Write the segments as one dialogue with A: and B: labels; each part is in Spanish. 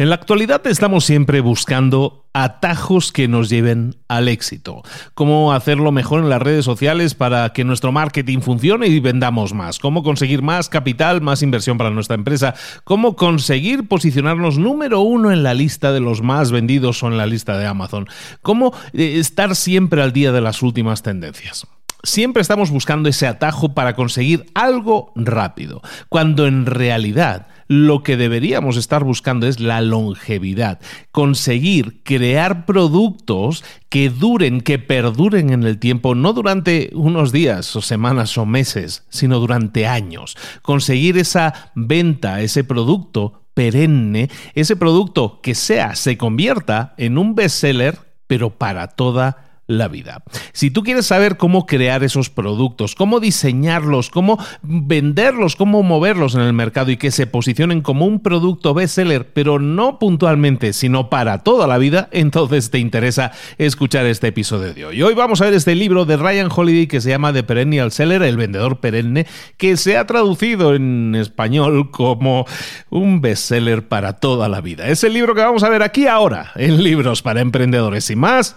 A: En la actualidad estamos siempre buscando atajos que nos lleven al éxito. Cómo hacerlo mejor en las redes sociales para que nuestro marketing funcione y vendamos más. Cómo conseguir más capital, más inversión para nuestra empresa. Cómo conseguir posicionarnos número uno en la lista de los más vendidos o en la lista de Amazon. Cómo eh, estar siempre al día de las últimas tendencias. Siempre estamos buscando ese atajo para conseguir algo rápido, cuando en realidad lo que deberíamos estar buscando es la longevidad, conseguir crear productos que duren, que perduren en el tiempo, no durante unos días o semanas o meses, sino durante años. Conseguir esa venta, ese producto perenne, ese producto que sea, se convierta en un bestseller, pero para toda la vida. Si tú quieres saber cómo crear esos productos, cómo diseñarlos, cómo venderlos, cómo moverlos en el mercado y que se posicionen como un producto bestseller, pero no puntualmente, sino para toda la vida, entonces te interesa escuchar este episodio de hoy. Hoy vamos a ver este libro de Ryan Holiday que se llama The Perennial Seller, el vendedor perenne, que se ha traducido en español como un bestseller para toda la vida. Es el libro que vamos a ver aquí ahora, en Libros para Emprendedores y más.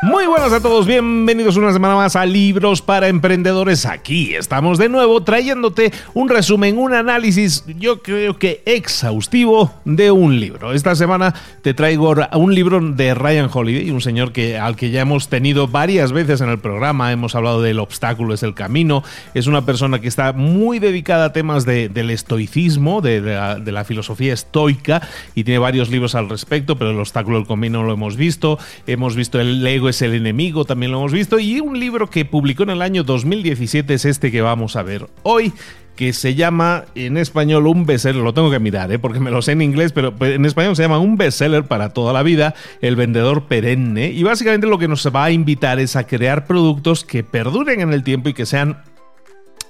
A: Muy buenas a todos, bienvenidos una semana más a Libros para Emprendedores. Aquí estamos de nuevo trayéndote un resumen, un análisis, yo creo que exhaustivo de un libro. Esta semana te traigo un libro de Ryan Holiday, un señor que, al que ya hemos tenido varias veces en el programa. Hemos hablado del obstáculo es el camino. Es una persona que está muy dedicada a temas del estoicismo, de, de, la, filosofía estoica, y tiene varios libros al respecto, pero el obstáculo del camino lo hemos visto. Hemos visto el ego es el enemigo, también lo hemos visto. Y un libro que publicó en el año 2017 es este que vamos a ver hoy que se llama en español un bestseller, lo tengo que mirar, ¿eh? porque me lo sé en inglés, pero en español se llama un bestseller para toda la vida, el vendedor perenne, y básicamente lo que nos va a invitar es a crear productos que perduren en el tiempo y que sean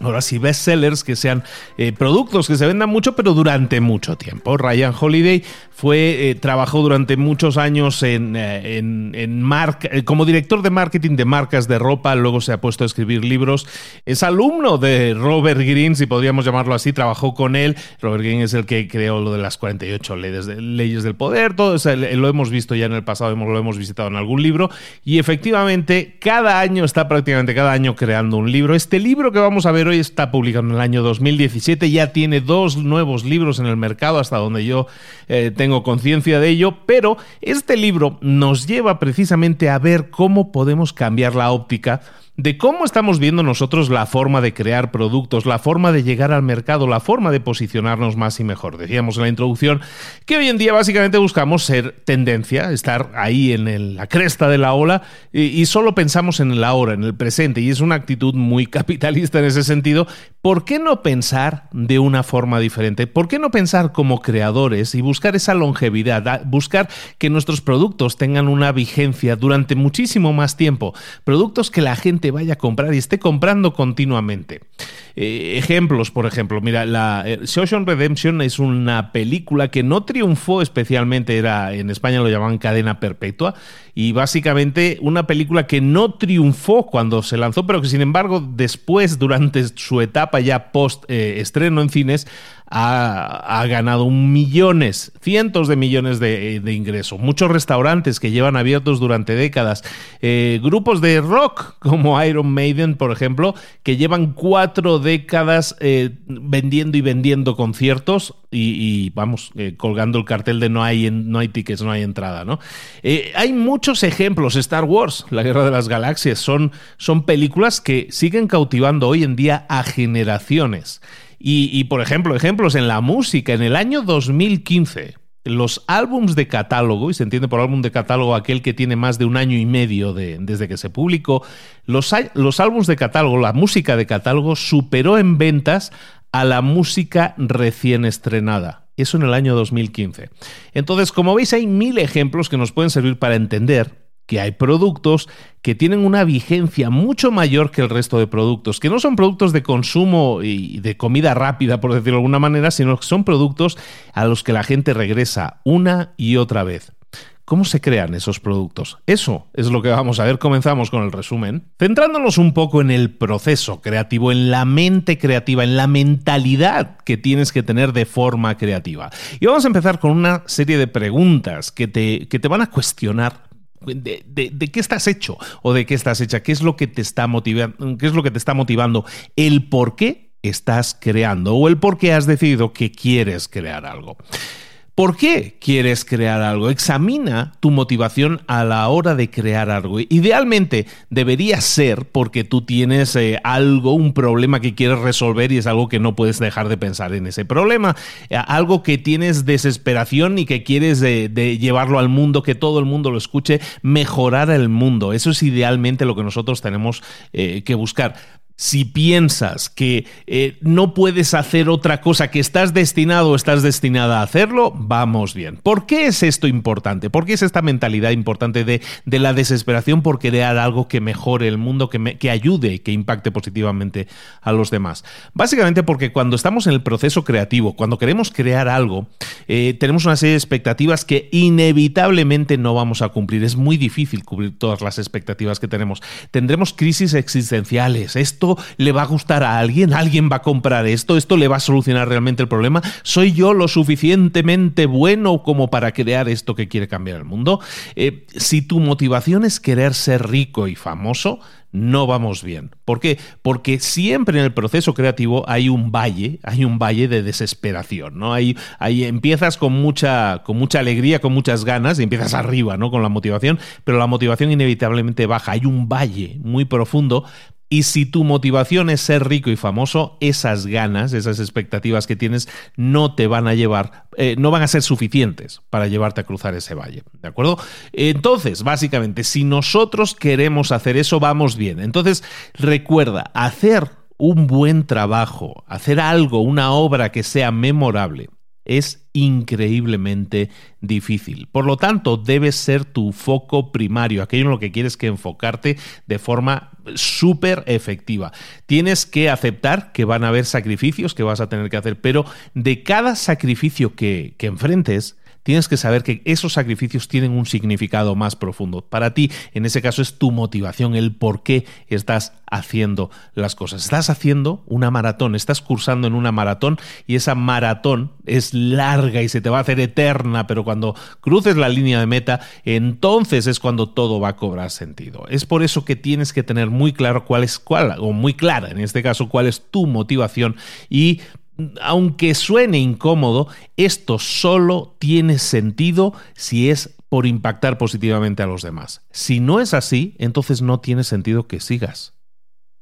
A: ahora sí, bestsellers, que sean eh, productos que se vendan mucho, pero durante mucho tiempo. Ryan Holiday fue, eh, trabajó durante muchos años en, eh, en, como director de marketing de marcas de ropa, luego se ha puesto a escribir libros. Es alumno de Robert Greene, si podríamos llamarlo así, trabajó con él. Robert Greene es el que creó lo de las 48 leyes, leyes del poder, todo eso lo hemos visto ya en el pasado, lo hemos visitado en algún libro. Y efectivamente, cada año está prácticamente cada año creando un libro. Este libro que vamos a ver hoy está publicado en el año 2017, ya tiene dos nuevos libros en el mercado, hasta donde yo eh, tengo conciencia de ello, pero este libro nos lleva precisamente a ver cómo podemos cambiar la óptica de cómo estamos viendo nosotros la forma de crear productos, la forma de llegar al mercado, la forma de posicionarnos más y mejor. Decíamos en la introducción que hoy en día básicamente buscamos ser tendencia, estar ahí en la cresta de la ola y, solo pensamos en el ahora, en el presente, y es una actitud muy capitalista en ese sentido. ¿Por qué no pensar de una forma diferente? ¿Por qué no pensar como creadores y buscar esa longevidad, buscar que nuestros productos tengan una vigencia durante muchísimo más tiempo? Productos que la gente vaya a comprar y esté comprando continuamente. Eh, ejemplos, por ejemplo, mira, la eh, Redemption es una película que no triunfó especialmente, era en España lo llamaban Cadena Perpetua, y básicamente una película que no triunfó cuando se lanzó, pero que sin embargo después, durante su etapa ya post eh, estreno en cines, ha, ganado millones, cientos de millones de, ingresos. Muchos restaurantes que llevan abiertos durante décadas. Eh, grupos de rock como Iron Maiden, por ejemplo, que llevan cuatro décadas eh, vendiendo y vendiendo conciertos y, vamos, eh, colgando el cartel de no hay, no hay tickets, no hay entrada, hay muchos ejemplos. Star Wars, La Guerra de las Galaxias, son, son películas que siguen cautivando hoy en día a generaciones. Y, por ejemplo, ejemplos en la música, en el año 2015, los álbums de catálogo, y se entiende por álbum de catálogo aquel que tiene más de un año y medio de, desde que se publicó, los, los álbums de catálogo, la música de catálogo superó en ventas a la música recién estrenada. Eso en el año 2015. Entonces, como veis, hay mil ejemplos que nos pueden servir para entender que hay productos que tienen una vigencia mucho mayor que el resto de productos, que no son productos de consumo y de comida rápida, por decirlo de alguna manera, sino que son productos a los que la gente regresa una y otra vez. ¿Cómo se crean esos productos? Eso es lo que vamos a ver. Comenzamos con el resumen. Centrándonos un poco en el proceso creativo, en la mente creativa, en la mentalidad que tienes que tener de forma creativa. Y vamos a empezar con una serie de preguntas que te, que te van a cuestionar de, qué estás hecho o de qué estás hecha, qué es lo que te está motivando, qué es lo que te está motivando, el por qué estás creando o el por qué has decidido que quieres crear algo. ¿Por qué quieres crear algo? Examina tu motivación a la hora de crear algo. Idealmente debería ser porque tú tienes eh, algo, un problema que quieres resolver y es algo que no puedes dejar de pensar en ese problema. Eh, algo que tienes desesperación y que quieres de, llevarlo al mundo, que todo el mundo lo escuche, mejorar el mundo. Eso es idealmente lo que nosotros tenemos eh, que buscar si piensas que eh, no puedes hacer otra cosa, que estás destinado o estás destinada a hacerlo, vamos bien. ¿Por qué es esto importante? ¿Por qué es esta mentalidad importante de, la desesperación por crear algo que mejore el mundo, que, que ayude, que impacte positivamente a los demás? Básicamente porque cuando estamos en el proceso creativo, cuando queremos crear algo, eh, tenemos una serie de expectativas que inevitablemente no vamos a cumplir. Es muy difícil cubrir todas las expectativas que tenemos. Tendremos crisis existenciales. Esto le va a gustar a alguien, alguien va a comprar esto, esto le va a solucionar realmente el problema. ¿Soy yo lo suficientemente bueno como para crear esto que quiere cambiar el mundo? Eh, si tu motivación es querer ser rico y famoso, no vamos bien. ¿Por qué? Porque siempre en el proceso creativo hay un valle, hay un valle de desesperación, ¿no? Ahí, ahí empiezas con mucha, con mucha alegría, con muchas ganas, y empiezas arriba, ¿no? Con la motivación, pero la motivación inevitablemente baja. Hay un valle muy profundo Y si tu motivación es ser rico y famoso, esas ganas, esas expectativas que tienes, no te van a llevar, eh, no van a ser suficientes para llevarte a cruzar ese valle. ¿De acuerdo? Entonces, básicamente, si nosotros queremos hacer eso, vamos bien. Entonces, recuerda, hacer un buen trabajo, hacer algo, una obra que sea memorable, es increíblemente difícil. Por lo tanto, debe ser tu foco primario, aquello en lo que quieres que enfocarte de forma súper efectiva. Tienes que aceptar que van a haber sacrificios que vas a tener que hacer, pero de cada sacrificio que, que enfrentes, tienes que saber que esos sacrificios tienen un significado más profundo. Para ti, en ese caso, es tu motivación, el por qué estás haciendo las cosas. Estás haciendo una maratón, estás cursando en una maratón y esa maratón es larga y se te va a hacer eterna, pero cuando cruces la línea de meta, entonces es cuando todo va a cobrar sentido. Es por eso que tienes que tener muy claro cuál es cuál, o muy clara en este caso, cuál es tu motivación y aunque suene incómodo, esto solo tiene sentido si es por impactar positivamente a los demás. Si no es así, entonces no tiene sentido que sigas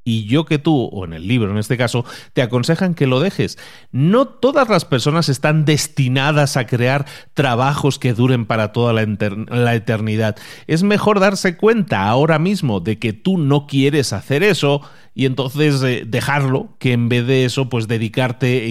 A: y yo que tú, o en el libro en este caso, te aconsejan que lo dejes. No todas las personas están destinadas a crear trabajos que duren para toda la, eternidad. Es mejor darse cuenta ahora mismo de que tú no quieres hacer eso y entonces eh, dejarlo, que en vez de eso, pues dedicarte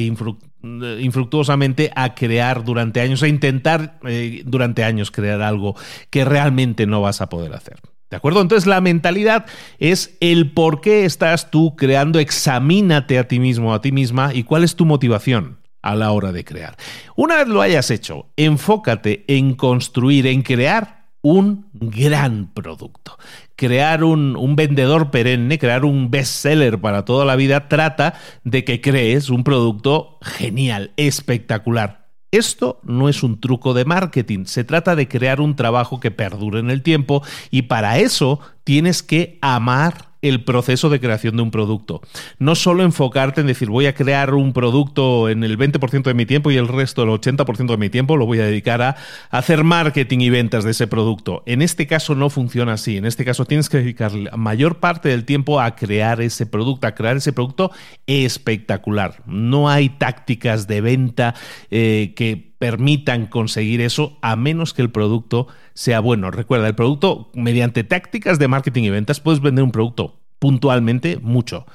A: infructuosamente a crear durante años, a intentar eh, durante años crear algo que realmente no vas a poder hacer. ¿De acuerdo? Entonces la mentalidad es el por qué estás tú creando, examínate a ti mismo, a ti misma y cuál es tu motivación a la hora de crear. Una vez lo hayas hecho, enfócate en construir, en crear un gran producto. Crear un, un, vendedor perenne, crear un bestseller para toda la vida, trata de que crees un producto genial, espectacular, esto no es un truco de marketing, se trata de crear un trabajo que perdure en el tiempo y para eso tienes que amar el proceso de creación de un producto. No solo enfocarte en decir voy a crear un producto en el 20% de mi tiempo y el resto, el 80% de mi tiempo, lo voy a dedicar a hacer marketing y ventas de ese producto. En este caso no funciona así. En este caso tienes que dedicar la mayor parte del tiempo a crear ese producto, a crear ese producto espectacular. No hay tácticas de venta eh, que permitan conseguir eso a menos que el producto sea bueno. Recuerda, el producto, mediante tácticas de marketing y ventas, puedes vender un producto puntualmente, mucho,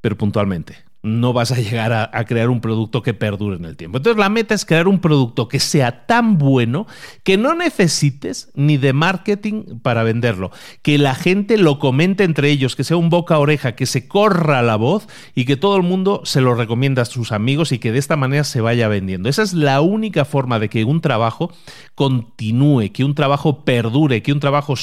A: pero puntualmente no vas a llegar a, crear un producto que perdure en el tiempo. Entonces la meta es crear un producto que sea tan bueno que no necesites ni de marketing para venderlo, que la gente lo comente entre ellos, que sea un boca a oreja, que se corra la voz y que todo el mundo se lo recomienda a sus amigos y que de esta manera se vaya vendiendo. Esa es la única forma de que un trabajo continúe, que un trabajo perdure, que un trabajo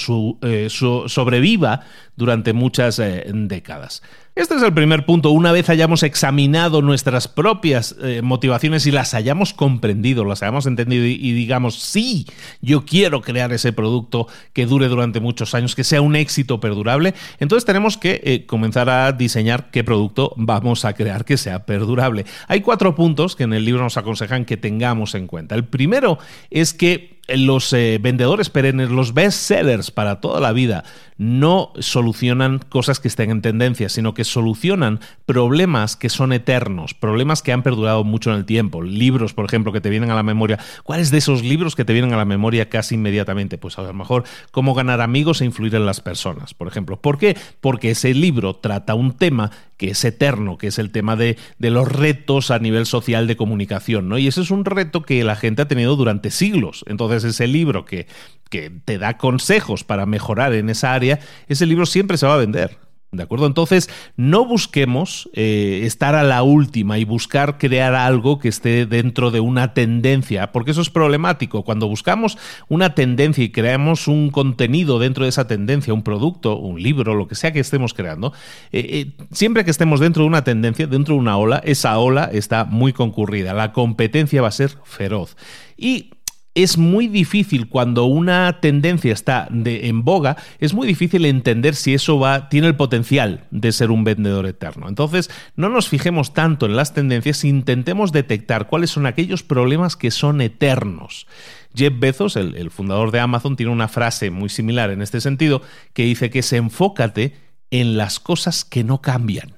A: eh, sobreviva durante muchas eh, décadas. Este es el primer punto. Una vez hayamos examinado nuestras propias eh, motivaciones y las hayamos comprendido, las hayamos entendido y, digamos, sí, yo quiero crear ese producto que dure durante muchos años, que sea un éxito perdurable, entonces tenemos que eh, comenzar a diseñar qué producto vamos a crear que sea perdurable. Hay cuatro puntos que en el libro nos aconsejan que tengamos en cuenta. El primero es que los eh, vendedores perennes, los best sellers para toda la vida, no solucionan cosas que estén en tendencia, sino que solucionan problemas que son eternos, problemas que han perdurado mucho en el tiempo. Libros, por ejemplo, que te vienen a la memoria. ¿Cuáles de esos libros que te vienen a la memoria casi inmediatamente? Pues a lo mejor cómo ganar amigos e influir en las personas, por ejemplo. ¿Por qué? Porque ese libro trata un tema que es eterno, que es el tema de, de los retos a nivel social de comunicación, ¿no? Y ese es un reto que la gente ha tenido durante siglos. Entonces, ese libro que, que te da consejos para mejorar en esa área, ese libro siempre se va a vender. ¿De acuerdo? Entonces, no busquemos eh, estar a la última y buscar crear algo que esté dentro de una tendencia, porque eso es problemático. Cuando buscamos una tendencia y creamos un contenido dentro de esa tendencia, un producto, un libro, lo que sea que estemos creando, eh, eh, siempre que estemos dentro de una tendencia, dentro de una ola, esa ola está muy concurrida. La competencia va a ser feroz. Y es muy difícil cuando una tendencia está de, en boga, es muy difícil entender si eso va, tiene el potencial de ser un vendedor eterno. Entonces, no nos fijemos tanto en las tendencias, intentemos detectar cuáles son aquellos problemas que son eternos. Jeff Bezos, el, el fundador de Amazon, tiene una frase muy similar en este sentido, que dice que se enfócate en las cosas que no cambian.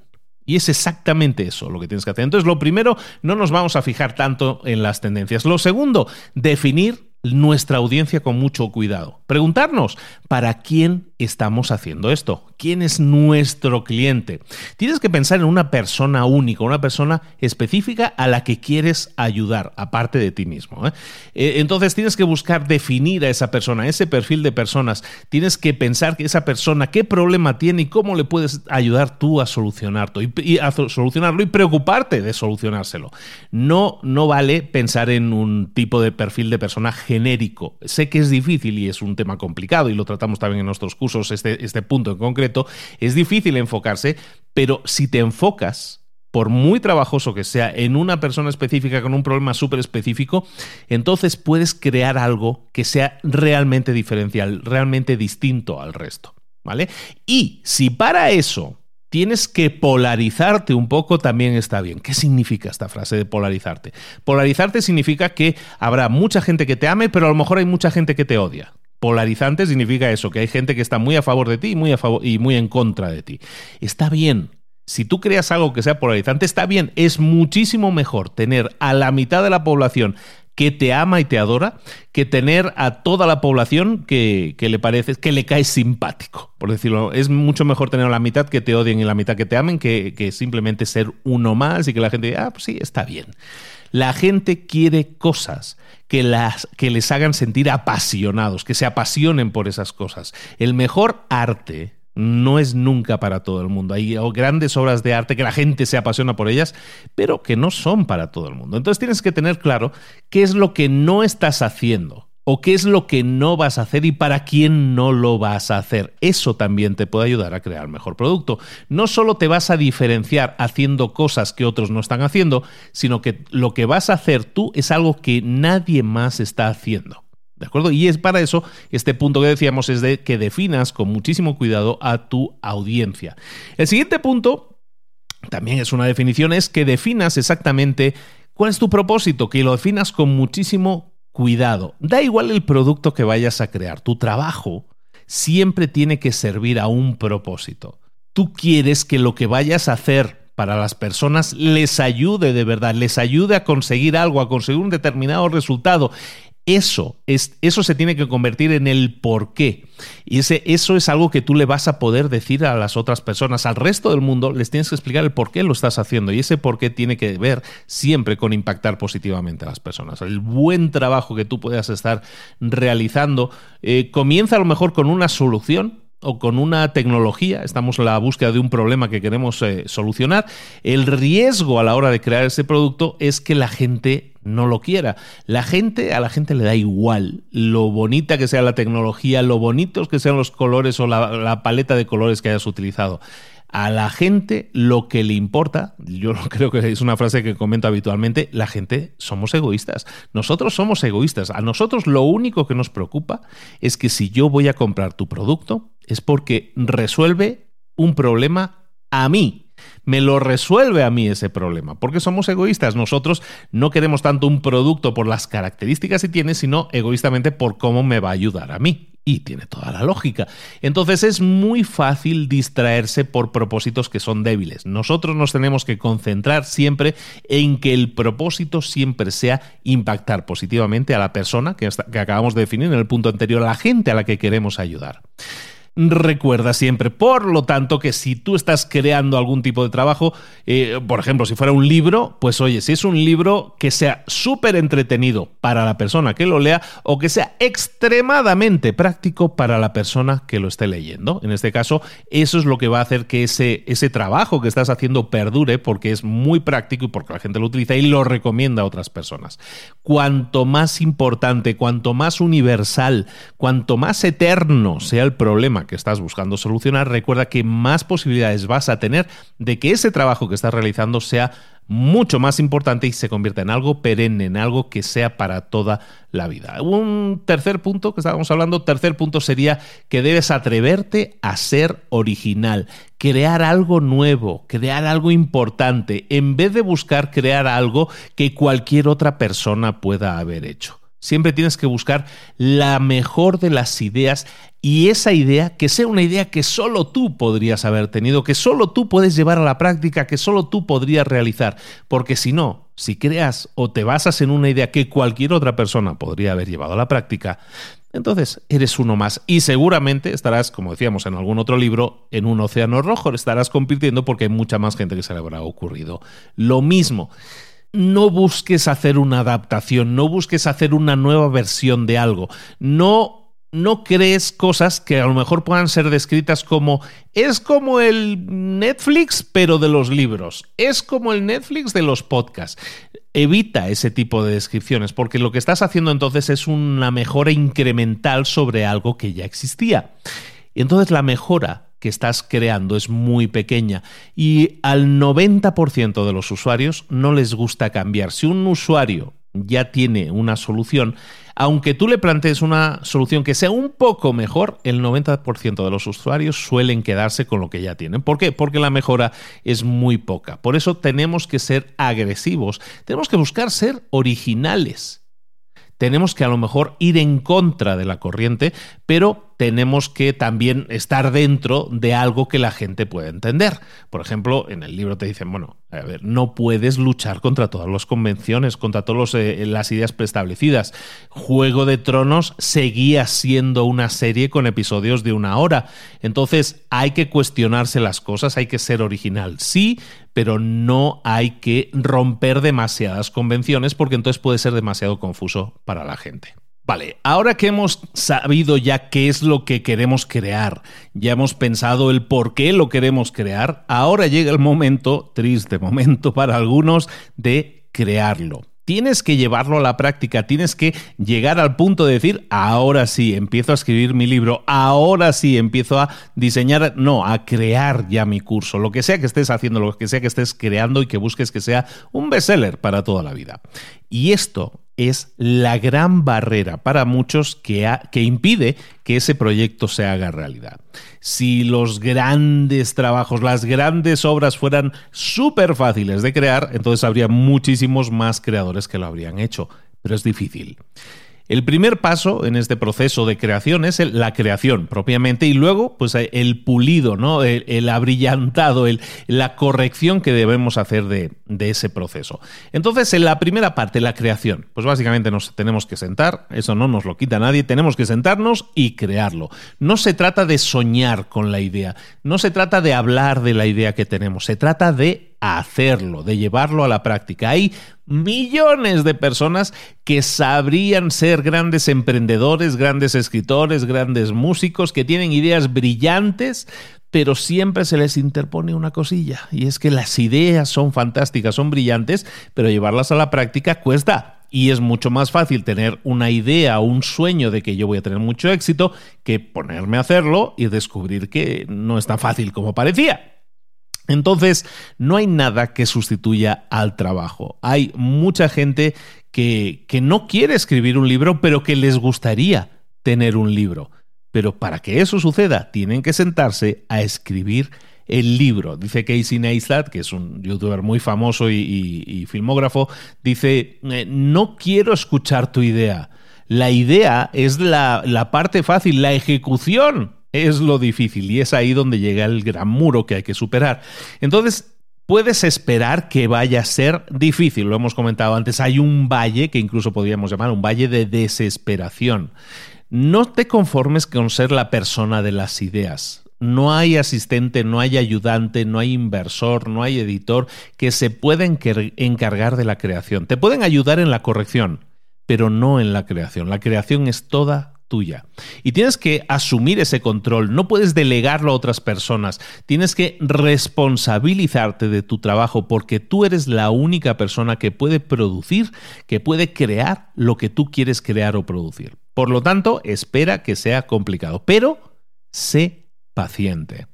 A: Y es exactamente eso lo que tienes que hacer. Entonces, lo primero, no nos vamos a fijar tanto en las tendencias. Lo segundo, definir nuestra audiencia con mucho cuidado. Preguntarnos, ¿para quién estamos haciendo esto? ¿Quién es nuestro cliente? Tienes que pensar en una persona única, una persona específica a la que quieres ayudar, aparte de ti mismo. ¿eh? Eh, entonces tienes que buscar definir a esa persona, ese perfil de personas. Tienes que pensar que esa persona, qué problema tiene y cómo le puedes ayudar tú a solucionarlo y, a solucionarlo y preocuparte de solucionárselo. No, no vale pensar en un tipo de perfil de persona genérico. Sé que es difícil y es un tema complicado y lo tratamos también en nuestros cursos, este, este punto en concreto, es difícil enfocarse, pero si te enfocas, por muy trabajoso que sea, en una persona específica con un problema súper específico, entonces puedes crear algo que sea realmente diferencial, realmente distinto al resto. ¿Vale? Y si para eso tienes que polarizarte un poco, también está bien. ¿Qué significa esta frase de polarizarte? Polarizarte significa que habrá mucha gente que te ame, pero a lo mejor hay mucha gente que te odia. Polarizante significa eso, que hay gente que está muy a favor de ti y muy, a favor, y muy en contra de ti. Está bien. Si tú creas algo que sea polarizante, está bien. Es muchísimo mejor tener a la mitad de la población que te ama y te adora, que tener a toda la población que, le parece, que le cae simpático, por decirlo. Es mucho mejor tener a la mitad que te odien y la mitad que te amen que, que simplemente ser uno más y que la gente diga, ah, pues sí, está bien. La gente quiere cosas que, las, que les hagan sentir apasionados, que se apasionen por esas cosas. El mejor arte no es nunca para todo el mundo. Hay grandes obras de arte que la gente se apasiona por ellas, pero que no son para todo el mundo. Entonces tienes que tener claro qué es lo que no estás haciendo o qué es lo que no vas a hacer y para quién no lo vas a hacer. Eso también te puede ayudar a crear mejor producto. No solo te vas a diferenciar haciendo cosas que otros no están haciendo, sino que lo que vas a hacer tú es algo que nadie más está haciendo. ¿De acuerdo? Y es para eso, este punto que decíamos es de que definas con muchísimo cuidado a tu audiencia. El siguiente punto, también es una definición, es que definas exactamente cuál es tu propósito, que lo definas con muchísimo cuidado. Da igual el producto que vayas a crear, tu trabajo siempre tiene que servir a un propósito. Tú quieres que lo que vayas a hacer para las personas les ayude de verdad, les ayude a conseguir algo, a conseguir un determinado resultado. Eso, es, eso se tiene que convertir en el por qué. Y ese, eso es algo que tú le vas a poder decir a las otras personas, al resto del mundo, les tienes que explicar el por qué lo estás haciendo. Y ese por qué tiene que ver siempre con impactar positivamente a las personas. El buen trabajo que tú puedas estar realizando eh, comienza a lo mejor con una solución, o con una tecnología, estamos en la búsqueda de un problema que queremos eh, solucionar, el riesgo a la hora de crear ese producto es que la gente no lo quiera. La gente, a la gente le da igual lo bonita que sea la tecnología, lo bonitos que sean los colores o la, paleta de colores que hayas utilizado. A la gente lo que le importa, yo creo que es una frase que comento habitualmente, la gente somos egoístas. Nosotros somos egoístas. A nosotros lo único que nos preocupa es que si yo voy a comprar tu producto es porque resuelve un problema a mí, me lo resuelve a mí ese problema, porque somos egoístas. Nosotros no queremos tanto un producto por las características que tiene, sino egoístamente por cómo me va a ayudar a mí. Y tiene toda la lógica. Entonces es muy fácil distraerse por propósitos que son débiles. Nosotros nos tenemos que concentrar siempre en que el propósito siempre sea impactar positivamente a la persona que, que acabamos de definir en el punto anterior, a la gente a la que queremos ayudar. Recuerda siempre, por lo tanto, que si tú estás creando algún tipo de trabajo, eh, por ejemplo, si fuera un libro, pues oye, si es un libro que sea súper entretenido para la persona que lo lea o que sea extremadamente práctico para la persona que lo esté leyendo. En este caso, eso es lo que va a hacer que ese, ese trabajo que estás haciendo perdure porque es muy práctico y porque la gente lo utiliza y lo recomienda a otras personas. Cuanto más importante, cuanto más universal, cuanto más eterno sea el problema, que estás buscando solucionar, recuerda que más posibilidades vas a tener de que ese trabajo que estás realizando sea mucho más importante y se convierta en algo perenne, en algo que sea para toda la vida. Un tercer punto que estábamos hablando, tercer punto sería que debes atreverte a ser original, crear algo nuevo, crear algo importante, en vez de buscar crear algo que cualquier otra persona pueda haber hecho. Siempre tienes que buscar la mejor de las ideas y esa idea que sea una idea que solo tú podrías haber tenido, que solo tú puedes llevar a la práctica, que solo tú podrías realizar. Porque si no, si creas o te basas en una idea que cualquier otra persona podría haber llevado a la práctica, entonces eres uno más y seguramente estarás, como decíamos en algún otro libro, en un océano rojo, estarás compitiendo porque hay mucha más gente que se le habrá ocurrido. Lo mismo no busques hacer una adaptación, no busques hacer una nueva versión de algo, no no crees cosas que a lo mejor puedan ser descritas como es como el Netflix pero de los libros, es como el Netflix de los podcasts. Evita ese tipo de descripciones porque lo que estás haciendo entonces es una mejora incremental sobre algo que ya existía. Y entonces la mejora que estás creando es muy pequeña y al 90% de los usuarios no les gusta cambiar. Si un usuario ya tiene una solución, aunque tú le plantees una solución que sea un poco mejor, el 90% de los usuarios suelen quedarse con lo que ya tienen. ¿Por qué? Porque la mejora es muy poca. Por eso tenemos que ser agresivos, tenemos que buscar ser originales. Tenemos que a lo mejor ir en contra de la corriente, pero tenemos que también estar dentro de algo que la gente pueda entender. Por ejemplo, en el libro te dicen, bueno, a ver, no puedes luchar contra todas las convenciones, contra todas eh, las ideas preestablecidas. Juego de Tronos seguía siendo una serie con episodios de una hora. Entonces hay que cuestionarse las cosas, hay que ser original, sí, pero no hay que romper demasiadas convenciones porque entonces puede ser demasiado confuso para la gente. Vale, ahora que hemos sabido ya qué es lo que queremos crear, ya hemos pensado el por qué lo queremos crear, ahora llega el momento, triste momento para algunos, de crearlo tienes que llevarlo a la práctica, tienes que llegar al punto de decir, ahora sí, empiezo a escribir mi libro, ahora sí, empiezo a diseñar, no, a crear ya mi curso, lo que sea que estés haciendo, lo que sea que estés creando y que busques que sea un bestseller para toda la vida. Y esto es la gran barrera para muchos que, que, impide que ese proyecto se haga realidad. Si los grandes trabajos, las grandes obras fueran súper fáciles de crear, entonces habría muchísimos más creadores que lo habrían hecho, pero es difícil. El primer paso en este proceso de creación es la creación propiamente y luego pues el pulido, ¿no? el, abrillantado, el, la corrección que debemos hacer de, de, ese proceso. Entonces, en la primera parte, la creación, pues básicamente nos tenemos que sentar, eso no nos lo quita nadie, tenemos que sentarnos y crearlo. No se trata de soñar con la idea, no se trata de hablar de la idea que tenemos, se trata de hacerlo, de llevarlo a la práctica. Hay millones de personas que sabrían ser grandes emprendedores, grandes escritores, grandes músicos, que tienen ideas brillantes, pero siempre se les interpone una cosilla, y es que las ideas son fantásticas, son brillantes, pero llevarlas a la práctica cuesta. Y es mucho más fácil tener una idea un sueño de que yo voy a tener mucho éxito que ponerme a hacerlo y descubrir que no es tan fácil como parecía. Entonces, no hay nada que sustituya al trabajo. Hay mucha gente que, que, no quiere escribir un libro, pero que les gustaría tener un libro. Pero para que eso suceda, tienen que sentarse a escribir el libro. Dice Casey Neistat, que es un youtuber muy famoso y, filmógrafo, dice, eh, no quiero escuchar tu idea. La idea es la, la parte fácil, la ejecución es lo difícil y es ahí donde llega el gran muro que hay que superar. Entonces, puedes esperar que vaya a ser difícil, lo hemos comentado antes, hay un valle que incluso podríamos llamar un valle de desesperación. No te conformes con ser la persona de las ideas. No hay asistente, no hay ayudante, no hay inversor, no hay editor que se pueda encargar de la creación. Te pueden ayudar en la corrección, pero no en la creación. La creación es toda tuya. Y tienes que asumir ese control, no puedes delegarlo a otras personas, tienes que responsabilizarte de tu trabajo porque tú eres la única persona que puede producir, que puede crear lo que tú quieres crear o producir. Por lo tanto, espera que sea complicado, pero sé paciente.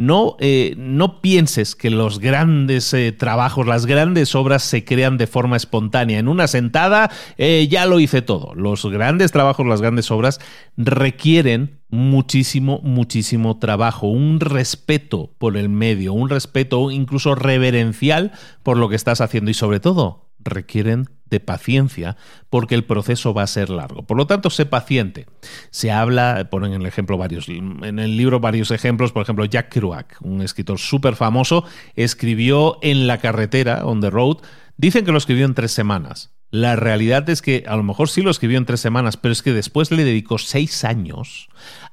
A: No, eh, no pienses que los grandes eh, trabajos, las grandes obras se crean de forma espontánea. En una sentada eh, ya lo hice todo. Los grandes trabajos, las grandes obras requieren muchísimo, muchísimo trabajo, un respeto por el medio, un respeto incluso reverencial por lo que estás haciendo y sobre todo requieren de paciencia porque el proceso va a ser largo. Por lo tanto, sé paciente. Se habla, ponen en el ejemplo varios, en el libro varios ejemplos, por ejemplo, Jack Kerouac, un escritor súper famoso, escribió en la carretera, on the road, dicen que lo escribió en tres semanas. La realidad es que a lo mejor sí lo escribió en tres semanas, pero es que después le dedicó seis años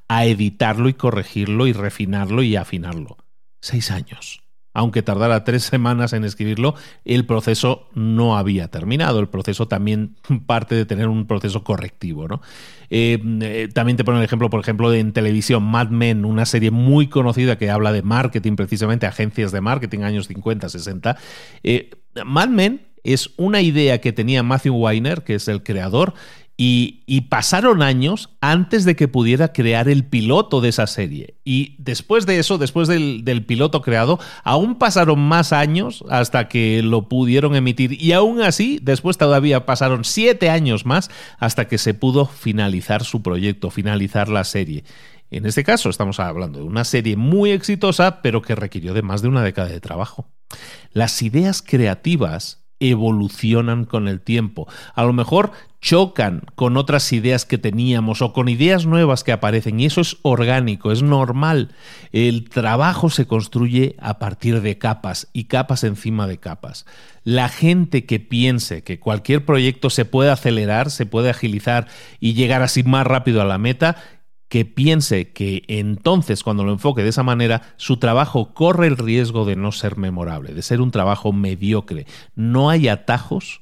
A: a editarlo y corregirlo y refinarlo y afinarlo. Seis años aunque tardara tres semanas en escribirlo, el proceso no había terminado. El proceso también parte de tener un proceso correctivo. ¿no? Eh, eh, también te pongo el ejemplo, por ejemplo, de en televisión, Mad Men, una serie muy conocida que habla de marketing, precisamente agencias de marketing, años 50, 60. Eh, Mad Men es una idea que tenía Matthew Weiner, que es el creador, y, pasaron años antes de que pudiera crear el piloto de esa serie. Y después de eso, después del, del, piloto creado, aún pasaron más años hasta que lo pudieron emitir. Y aún así, después todavía pasaron siete años más hasta que se pudo finalizar su proyecto, finalizar la serie. En este caso estamos hablando de una serie muy exitosa, pero que requirió de más de una década de trabajo. Las ideas creativas evolucionan con el tiempo. A lo mejor chocan con otras ideas que teníamos o con ideas nuevas que aparecen y eso es orgánico, es normal. El trabajo se construye a partir de capas y capas encima de capas. La gente que piense que cualquier proyecto se puede acelerar, se puede agilizar y llegar así más rápido a la meta, que piense que entonces cuando lo enfoque de esa manera, su trabajo corre el riesgo de no ser memorable, de ser un trabajo mediocre. No hay atajos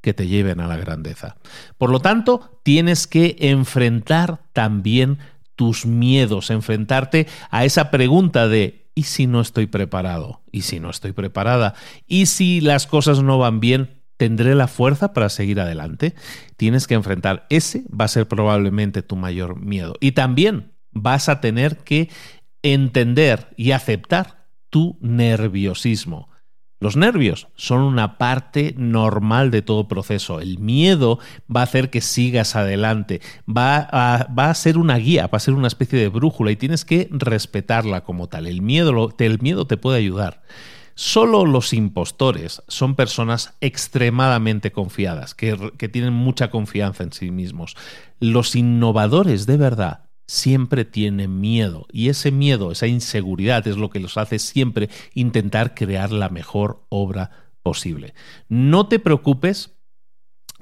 A: que te lleven a la grandeza. Por lo tanto, tienes que enfrentar también tus miedos, enfrentarte a esa pregunta de ¿y si no estoy preparado? ¿Y si no estoy preparada? ¿Y si las cosas no van bien? ¿Tendré la fuerza para seguir adelante? Tienes que enfrentar. Ese va a ser probablemente tu mayor miedo. Y también vas a tener que entender y aceptar tu nerviosismo. Los nervios son una parte normal de todo proceso. El miedo va a hacer que sigas adelante, va a, ser una guía, va a ser una especie de brújula y tienes que respetarla como tal. El miedo, el miedo te puede ayudar. Solo los impostores son personas extremadamente confiadas, que, tienen mucha confianza en sí mismos. Los innovadores de verdad siempre tienen miedo y ese miedo, esa inseguridad es lo que los hace siempre intentar crear la mejor obra posible. No te preocupes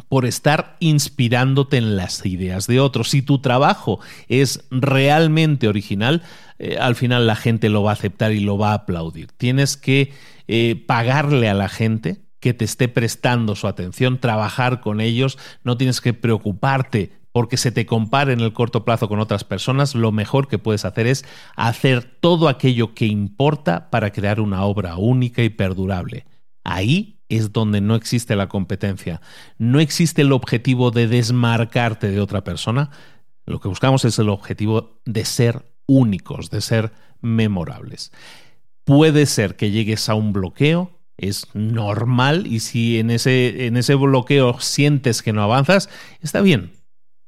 A: por estar inspirándote en las ideas de otros. Si tu trabajo es realmente original, eh, al final la gente lo va a aceptar y lo va a aplaudir. Tienes que eh, pagarle a la gente que te esté prestando su atención, trabajar con ellos, no tienes que preocuparte porque se te compare en el corto plazo con otras personas, lo mejor que puedes hacer es hacer todo aquello que importa para crear una obra única y perdurable. Ahí es donde no existe la competencia, no existe el objetivo de desmarcarte de otra persona, lo que buscamos es el objetivo de ser únicos, de ser memorables. Puede ser que llegues a un bloqueo, es normal y si en ese, en ese bloqueo sientes que no avanzas, está bien,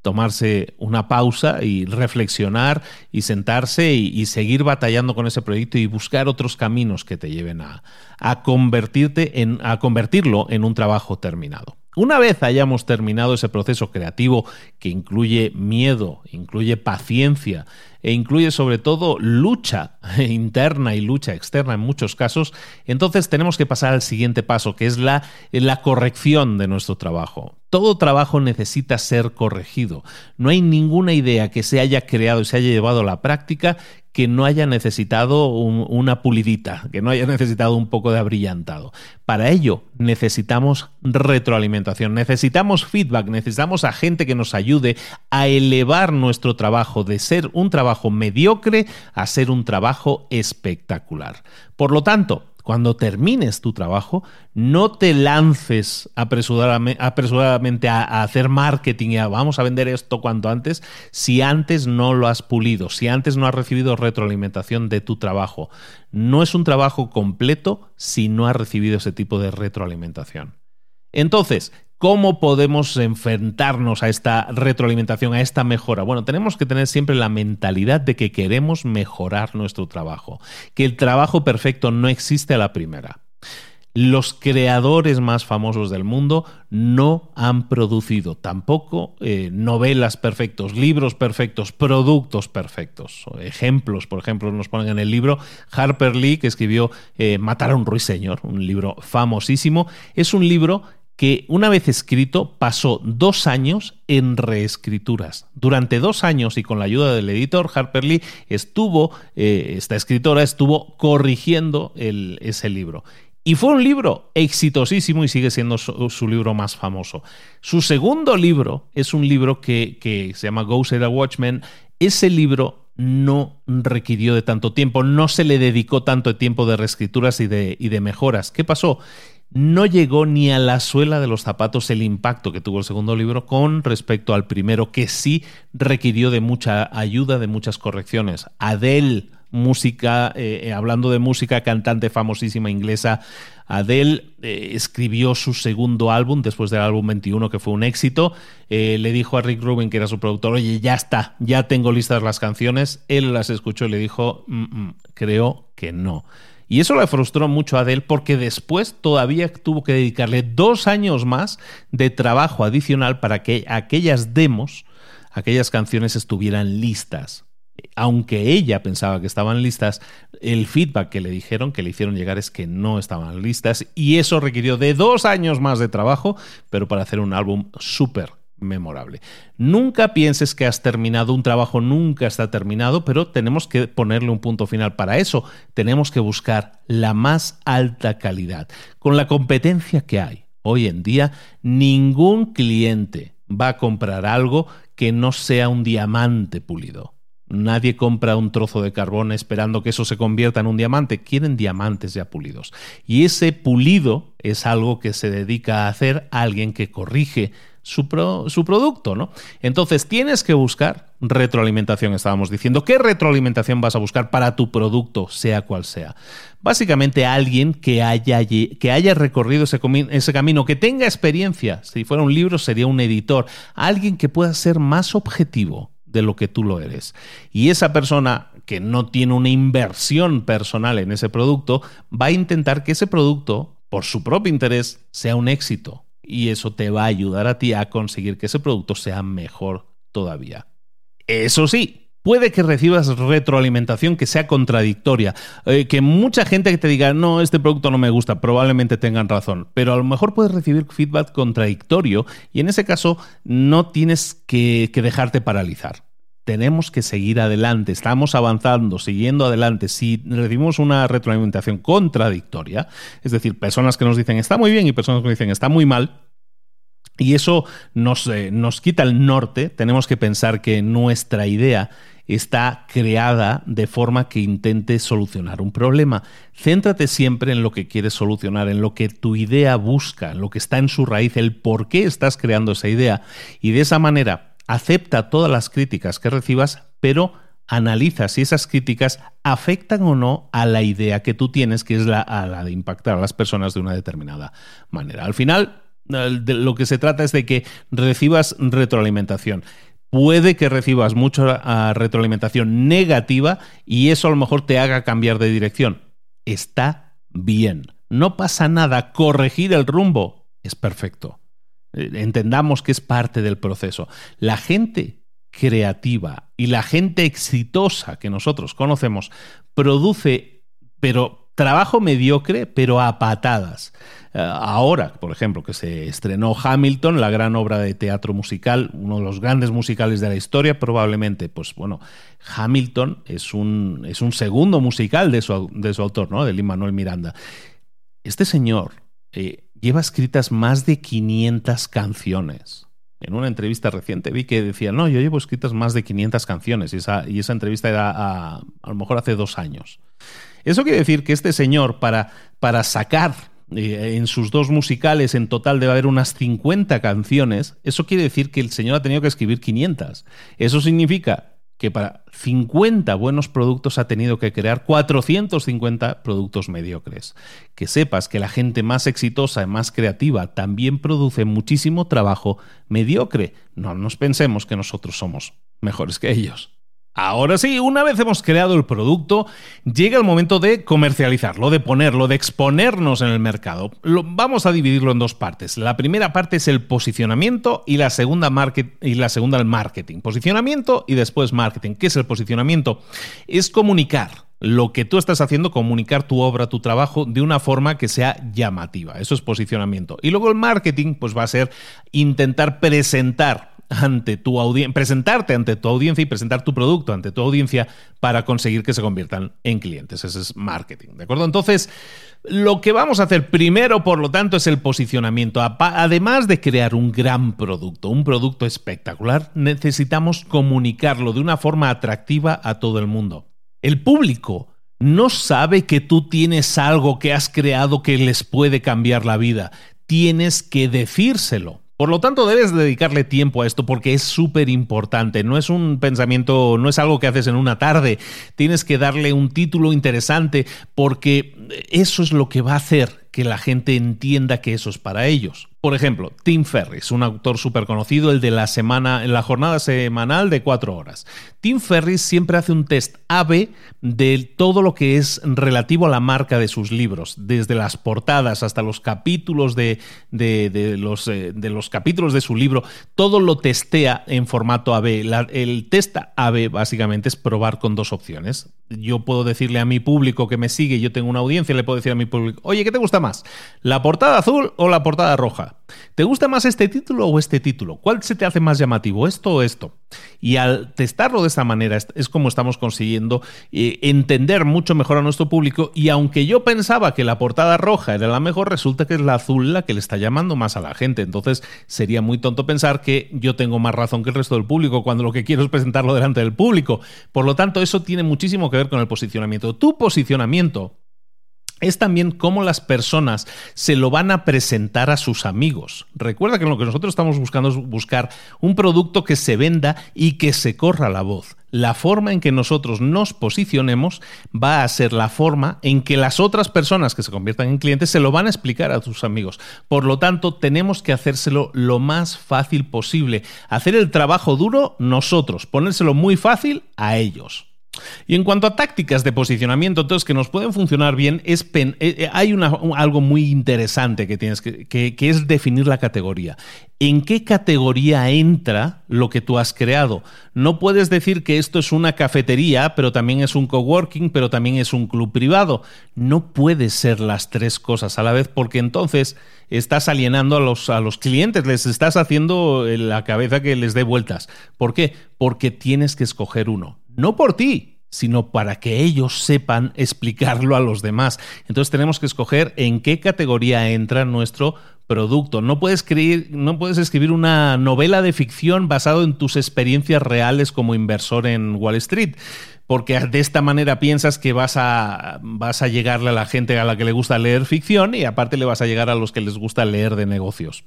A: tomarse una pausa y reflexionar y sentarse y, seguir batallando con ese proyecto y buscar otros caminos que te lleven a, a convertirte en, a convertirlo en un trabajo terminado. Una vez hayamos terminado ese proceso creativo que incluye miedo, incluye paciencia e incluye sobre todo lucha interna y lucha externa en muchos casos, entonces tenemos que pasar al siguiente paso, que es la, la corrección de nuestro trabajo. Todo trabajo necesita ser corregido. No hay ninguna idea que se haya creado y se haya llevado a la práctica que no haya necesitado una pulidita, que no haya necesitado un poco de abrillantado. Para ello necesitamos retroalimentación, necesitamos feedback, necesitamos a gente que nos ayude a elevar nuestro trabajo de ser un trabajo mediocre a ser un trabajo espectacular. Por lo tanto, cuando termines tu trabajo, no te lances apresuradamente, a, hacer marketing y a vamos a vender esto cuanto antes si antes no lo has pulido, si antes no has recibido retroalimentación de tu trabajo. No es un trabajo completo si no has recibido ese tipo de retroalimentación. Entonces, ¿Cómo podemos enfrentarnos a esta retroalimentación, a esta mejora? Bueno, tenemos que tener siempre la mentalidad de que queremos mejorar nuestro trabajo, que el trabajo perfecto no existe a la primera. los creadores más famosos del mundo no han producido tampoco eh, novelas perfectos, libros perfectos, productos perfectos. Ejemplos, por ejemplo, nos ponen en el libro Harper Lee, que escribió eh, Matar a un ruiseñor, un libro famosísimo. Es un libro que una vez escrito pasó dos años en reescrituras. Durante dos años y con la ayuda del editor, Harper Lee estuvo, eh, esta escritora estuvo corrigiendo ese libro. Y fue un libro exitosísimo y sigue siendo su, libro más famoso. Su segundo libro es un libro que, se llama Ghost a Watchmen. Ese libro no requirió de tanto tiempo, no se le dedicó tanto tiempo de reescrituras y de mejoras. ¿Qué pasó? No llegó ni a la suela de los zapatos el impacto que tuvo el segundo libro con respecto al primero, que sí requirió de mucha ayuda, de muchas correcciones. Adele, música, eh, eh, hablando de música, cantante famosísima inglesa, Adele eh, escribió su segundo álbum después del álbum 21, que fue un éxito. le dijo a Rick Rubin, que era su productor, oye, ya está, ya tengo listas las canciones. Él las escuchó y le dijo, mm, mm, creo que no. Y eso le frustró mucho a Adele porque después todavía tuvo que dedicarle dos años más de trabajo adicional para que aquellas demos, aquellas canciones estuvieran listas. Aunque ella pensaba que estaban listas, el feedback que le dijeron, que le hicieron llegar es que no estaban listas y eso requirió de dos años más de trabajo, pero para hacer un álbum súper memorable. Nunca pienses que has terminado un trabajo, nunca está terminado, pero tenemos que ponerle un punto final. Para eso tenemos que buscar la más alta calidad. Con la competencia que hay hoy en día, ningún cliente va a comprar algo que no sea un diamante pulido. Nadie compra un trozo de carbón esperando que eso se convierta en un diamante. Quieren diamantes ya pulidos. Y ese pulido es algo que se dedica a hacer alguien que corrige su, su, producto, ¿no? Entonces tienes que buscar retroalimentación, estábamos diciendo. ¿Qué retroalimentación vas a buscar para tu producto, sea cual sea? Básicamente alguien que haya, que haya recorrido ese, ese camino, que tenga experiencia. Si fuera un libro sería un editor. Alguien que pueda ser más objetivo de lo que tú lo eres. Y esa persona que no tiene una inversión personal en ese producto, va a intentar que ese producto, por su propio interés, sea un éxito y eso te va a ayudar a ti a conseguir que ese producto sea mejor todavía. Eso sí, puede que recibas retroalimentación que sea contradictoria, eh, que mucha gente que te diga, no, este producto no me gusta, probablemente tengan razón, pero a lo mejor puedes recibir feedback contradictorio y en ese caso no tienes que dejarte paralizar tenemos que seguir adelante, estamos avanzando, siguiendo adelante. Si recibimos una retroalimentación contradictoria, es decir, personas que nos dicen está muy bien y personas que nos dicen está muy mal, y eso nos, eh, nos quita el norte, tenemos que pensar que nuestra idea está creada de forma que intente solucionar un problema. Céntrate siempre en lo que quieres solucionar, en lo que tu idea busca, en lo que está en su raíz, el por qué estás creando esa idea. Y de esa manera acepta todas las críticas que recibas, pero analiza si esas críticas afectan o no a la idea que tú tienes, que es la, la de impactar a las personas de una determinada manera. Al final, lo que se trata es de que recibas retroalimentación. Puede que recibas mucha retroalimentación negativa y eso a lo mejor te haga cambiar de dirección. Está bien. No pasa nada. Corregir el rumbo es perfecto. Eh, entendamos que es parte del proceso. La gente creativa y la gente exitosa que nosotros conocemos produce, pero trabajo mediocre, pero a patadas. Eh, ahora, por ejemplo, que se estrenó Hamilton, la gran obra de teatro musical, uno de los grandes musicales de la historia, probablemente, pues bueno, Hamilton es un, es un segundo musical de su, de su autor, ¿no? De Lin Manuel Miranda. Este señor eh, lleva escritas más de 500 canciones. En una entrevista reciente vi que decía, no, yo llevo escritas más de 500 canciones y esa, y esa entrevista era a, lo mejor hace dos años. Eso quiere decir que este señor, para, para sacar eh, en sus dos musicales en total debe haber unas 50 canciones, eso quiere decir que el señor ha tenido que escribir 500. Eso significa que para 50 buenos productos ha tenido que crear 450 productos mediocres. Que sepas que la gente más exitosa y más creativa también produce muchísimo trabajo mediocre. No nos pensemos que nosotros somos mejores que ellos. Ahora sí, una vez hemos creado el producto, llega el momento de comercializarlo, de ponerlo, de exponernos en el mercado. vamos a dividirlo en dos partes. La primera parte es el posicionamiento y la segunda, y la segunda el marketing. Posicionamiento y después marketing. ¿Qué es el posicionamiento? Es comunicar lo que tú estás haciendo, comunicar tu obra, tu trabajo de una forma que sea llamativa. Eso es posicionamiento. Y luego el marketing, pues va a ser intentar presentar ante tu audiencia, presentarte ante tu audiencia y presentar tu producto ante tu audiencia para conseguir que se conviertan en clientes. Ese es marketing, ¿de acuerdo? Entonces, lo que vamos a hacer primero, por lo tanto, es el posicionamiento. Además de crear un gran producto, un producto espectacular, necesitamos comunicarlo de una forma atractiva a todo el mundo. El público no sabe que tú tienes algo que has creado que les puede cambiar la vida. Tienes que decírselo. Por lo tanto, debes dedicarle tiempo a esto porque es súper importante. No es un pensamiento, no es algo que haces en una tarde. Tienes que darle un título interesante porque eso es lo que va a hacer que la gente entienda que eso es para ellos. Por ejemplo, Tim Ferris, un autor súper conocido, el de la semana, en la jornada semanal de cuatro horas. Tim Ferris siempre hace un test AB de todo lo que es relativo a la marca de sus libros, desde las portadas hasta los capítulos de, los, eh, de los, capítulos de su libro, todo lo testea en formato AB. el test AB básicamente es probar con dos opciones. Yo puedo decirle a mi público que me sigue, yo tengo una audiencia, le puedo decir a mi público, oye, ¿qué te gusta más? ¿La portada azul o la portada roja? ¿Te gusta más este título o este título? ¿Cuál se te hace más llamativo, esto o esto? Y al testarlo de esta manera es como estamos consiguiendo eh, entender mucho mejor a nuestro público y aunque yo pensaba que la portada roja era la mejor, resulta que es la azul la que le está llamando más a la gente. Entonces sería muy tonto pensar que yo tengo más razón que el resto del público cuando lo que quiero es presentarlo delante del público. Por lo tanto, eso tiene muchísimo que ver con el posicionamiento. Tu posicionamiento es también cómo las personas se lo van a presentar a sus amigos. Recuerda que lo que nosotros estamos buscando es buscar un producto que se venda y que se corra la voz. La forma en que nosotros nos posicionemos va a ser la forma en que las otras personas que se conviertan en clientes se lo van a explicar a sus amigos. Por lo tanto, tenemos que hacérselo lo más fácil posible. Hacer el trabajo duro nosotros, ponérselo muy fácil a ellos. Y en cuanto a tácticas de posicionamiento, entonces que nos pueden funcionar bien, es eh, eh, hay algo muy interesante que tienes que, que, es definir la categoría. ¿En qué categoría entra lo que tú has creado? No puedes decir que esto es una cafetería, pero también es un coworking, pero también es un club privado. No puede ser las tres cosas a la vez, porque entonces estás alienando a los, a los clientes, les estás haciendo la cabeza que les dé vueltas. ¿Por qué? Porque tienes que escoger uno no por ti, sino para que ellos sepan explicarlo a los demás. Entonces tenemos que escoger en qué categoría entra nuestro producto. No puedes, escribir, no puedes escribir una novela de ficción basado en tus experiencias reales como inversor en Wall Street porque de esta manera piensas que vas a, vas a llegarle a la gente a la que le gusta leer ficción y aparte le vas a llegar a los que les gusta leer de negocios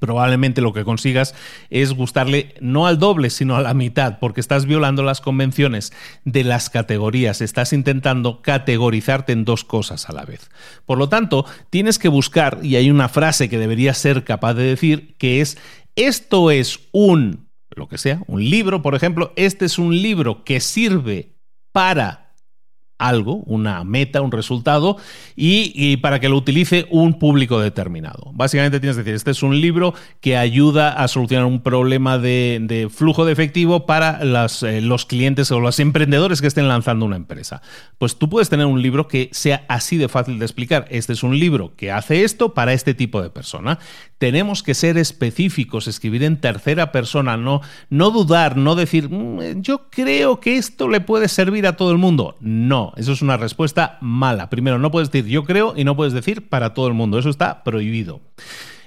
A: probablemente lo que consigas es gustarle no al doble, sino a la mitad, porque estás violando las convenciones de las categorías, estás intentando categorizarte en dos cosas a la vez. Por lo tanto, tienes que buscar, y hay una frase que deberías ser capaz de decir, que es, esto es un, lo que sea, un libro, por ejemplo, este es un libro que sirve para algo, una meta, un resultado, y, para que lo utilice un público determinado. Básicamente tienes que decir, este es un libro que ayuda a solucionar un problema de, flujo de efectivo para eh, los clientes o los emprendedores que estén lanzando una empresa. Pues tú puedes tener un libro que sea así de fácil de explicar. Este es un libro que hace esto para este tipo de persona. Tenemos que ser específicos, escribir en tercera persona, no, no dudar, no decir, mm, yo creo que esto le puede servir a todo el mundo. No eso es una respuesta mala. Primero, no puedes decir yo creo y no puedes decir para todo el mundo. Eso está prohibido.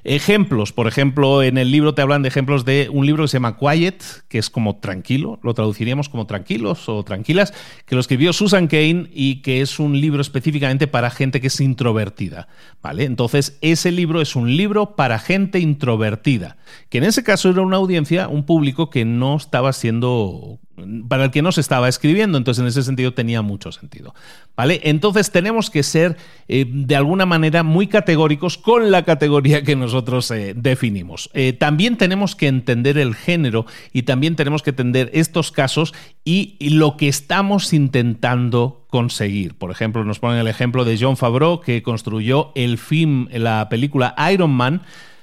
A: Ejemplos, por ejemplo, en el libro te hablan de ejemplos de un libro que se llama Quiet, que es como tranquilo, lo traduciríamos como tranquilos o tranquilas, que lo escribió Susan Kane y que es un libro específicamente para gente que es introvertida, ¿vale? Entonces, ese libro es un libro para gente introvertida, que en ese caso era una audiencia, un público que no estaba siendo para el que no se estaba escribiendo, entonces en ese sentido tenía mucho sentido. ¿Vale? Entonces tenemos que ser eh, de alguna manera muy categóricos con la categoría que nosotros eh, definimos. Eh, también tenemos que entender el género y también tenemos que entender estos casos y, y lo que estamos intentando conseguir. Por ejemplo, nos ponen el ejemplo de John Favreau que construyó el film, la película Iron Man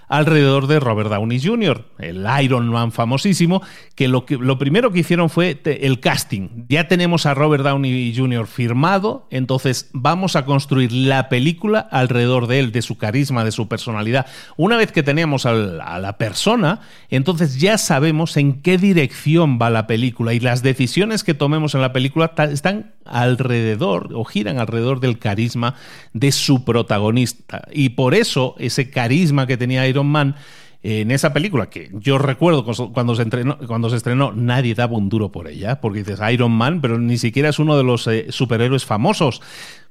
A: alrededor de Robert Downey Jr., el Iron Man famosísimo, que lo, que, lo primero que hicieron fue el casting. Ya tenemos a Robert Downey Jr. firmado, entonces vamos a construir la película alrededor de él, de su carisma, de su personalidad. Una vez que tenemos a la persona, entonces ya sabemos en qué dirección va la película y las decisiones que tomemos en la película están alrededor o giran alrededor del carisma de su protagonista. Y por eso ese carisma que tenía Iron Man en esa película, que yo recuerdo cuando se, entrenó, cuando se estrenó, nadie daba un duro por ella, porque dices Iron Man, pero ni siquiera es uno de los eh, superhéroes famosos.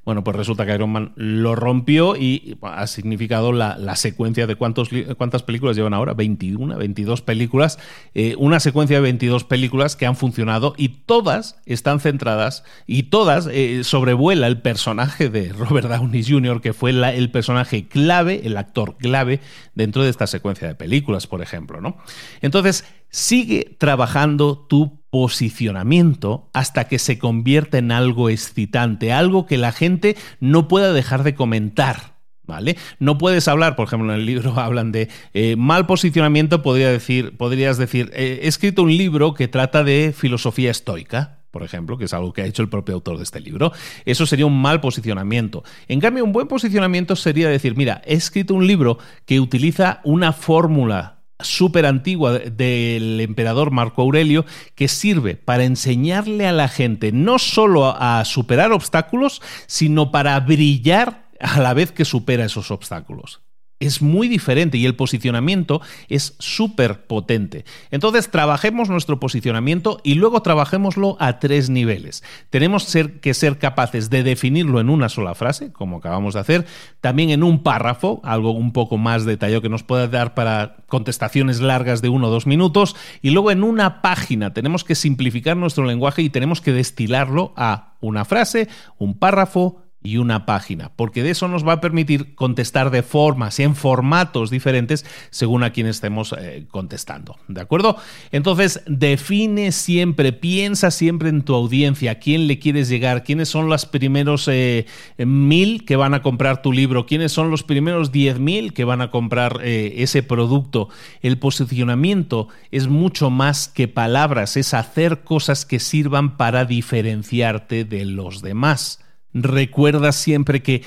A: Bueno, pues resulta que Iron Man lo rompió y ha significado la, secuencia de cuántas películas llevan ahora, 21, 22 películas, eh, una secuencia de 22 películas que han funcionado y todas están centradas y todas eh, sobrevuela el personaje de Robert Downey Jr., que fue el personaje clave, el actor clave dentro de esta secuencia de películas, por ejemplo, ¿no? Entonces, sigue trabajando tu posicionamiento hasta que se convierta en algo excitante, algo que la gente no pueda dejar de comentar. ¿Vale? No puedes hablar, por ejemplo, en el libro hablan de eh, mal posicionamiento, podría decir, podrías decir, eh, he escrito un libro que trata de filosofía estoica, por ejemplo, que es algo que ha hecho el propio autor de este libro. Eso sería un mal posicionamiento. En cambio, un buen posicionamiento sería decir, mira, he escrito un libro que utiliza una fórmula súper antigua del emperador Marco Aurelio que sirve para enseñarle a la gente no solo a superar obstáculos, sino para brillar a la vez que supera esos obstáculos es muy diferente y el posicionamiento es súper potente. Entonces, trabajemos nuestro posicionamiento y luego trabajémoslo a tres niveles. Tenemos que ser capaces de definirlo en una sola frase, como acabamos de hacer, también en un párrafo, algo un poco más detallado que nos pueda dar para contestaciones largas de uno o dos minutos, y luego en una página tenemos que simplificar nuestro lenguaje y tenemos que destilarlo a una frase, un párrafo, y una página, porque de eso nos va a permitir contestar de formas, en formatos diferentes, según a quien estemos eh, contestando. ¿De acuerdo? Entonces, define siempre, piensa siempre en tu audiencia, a quién le quieres llegar, quiénes son los primeros eh, mil que van a comprar tu libro, quiénes son los primeros diez mil que van a comprar eh, ese producto. El posicionamiento es mucho más que palabras, es hacer cosas que sirvan para diferenciarte de los demás recuerda siempre que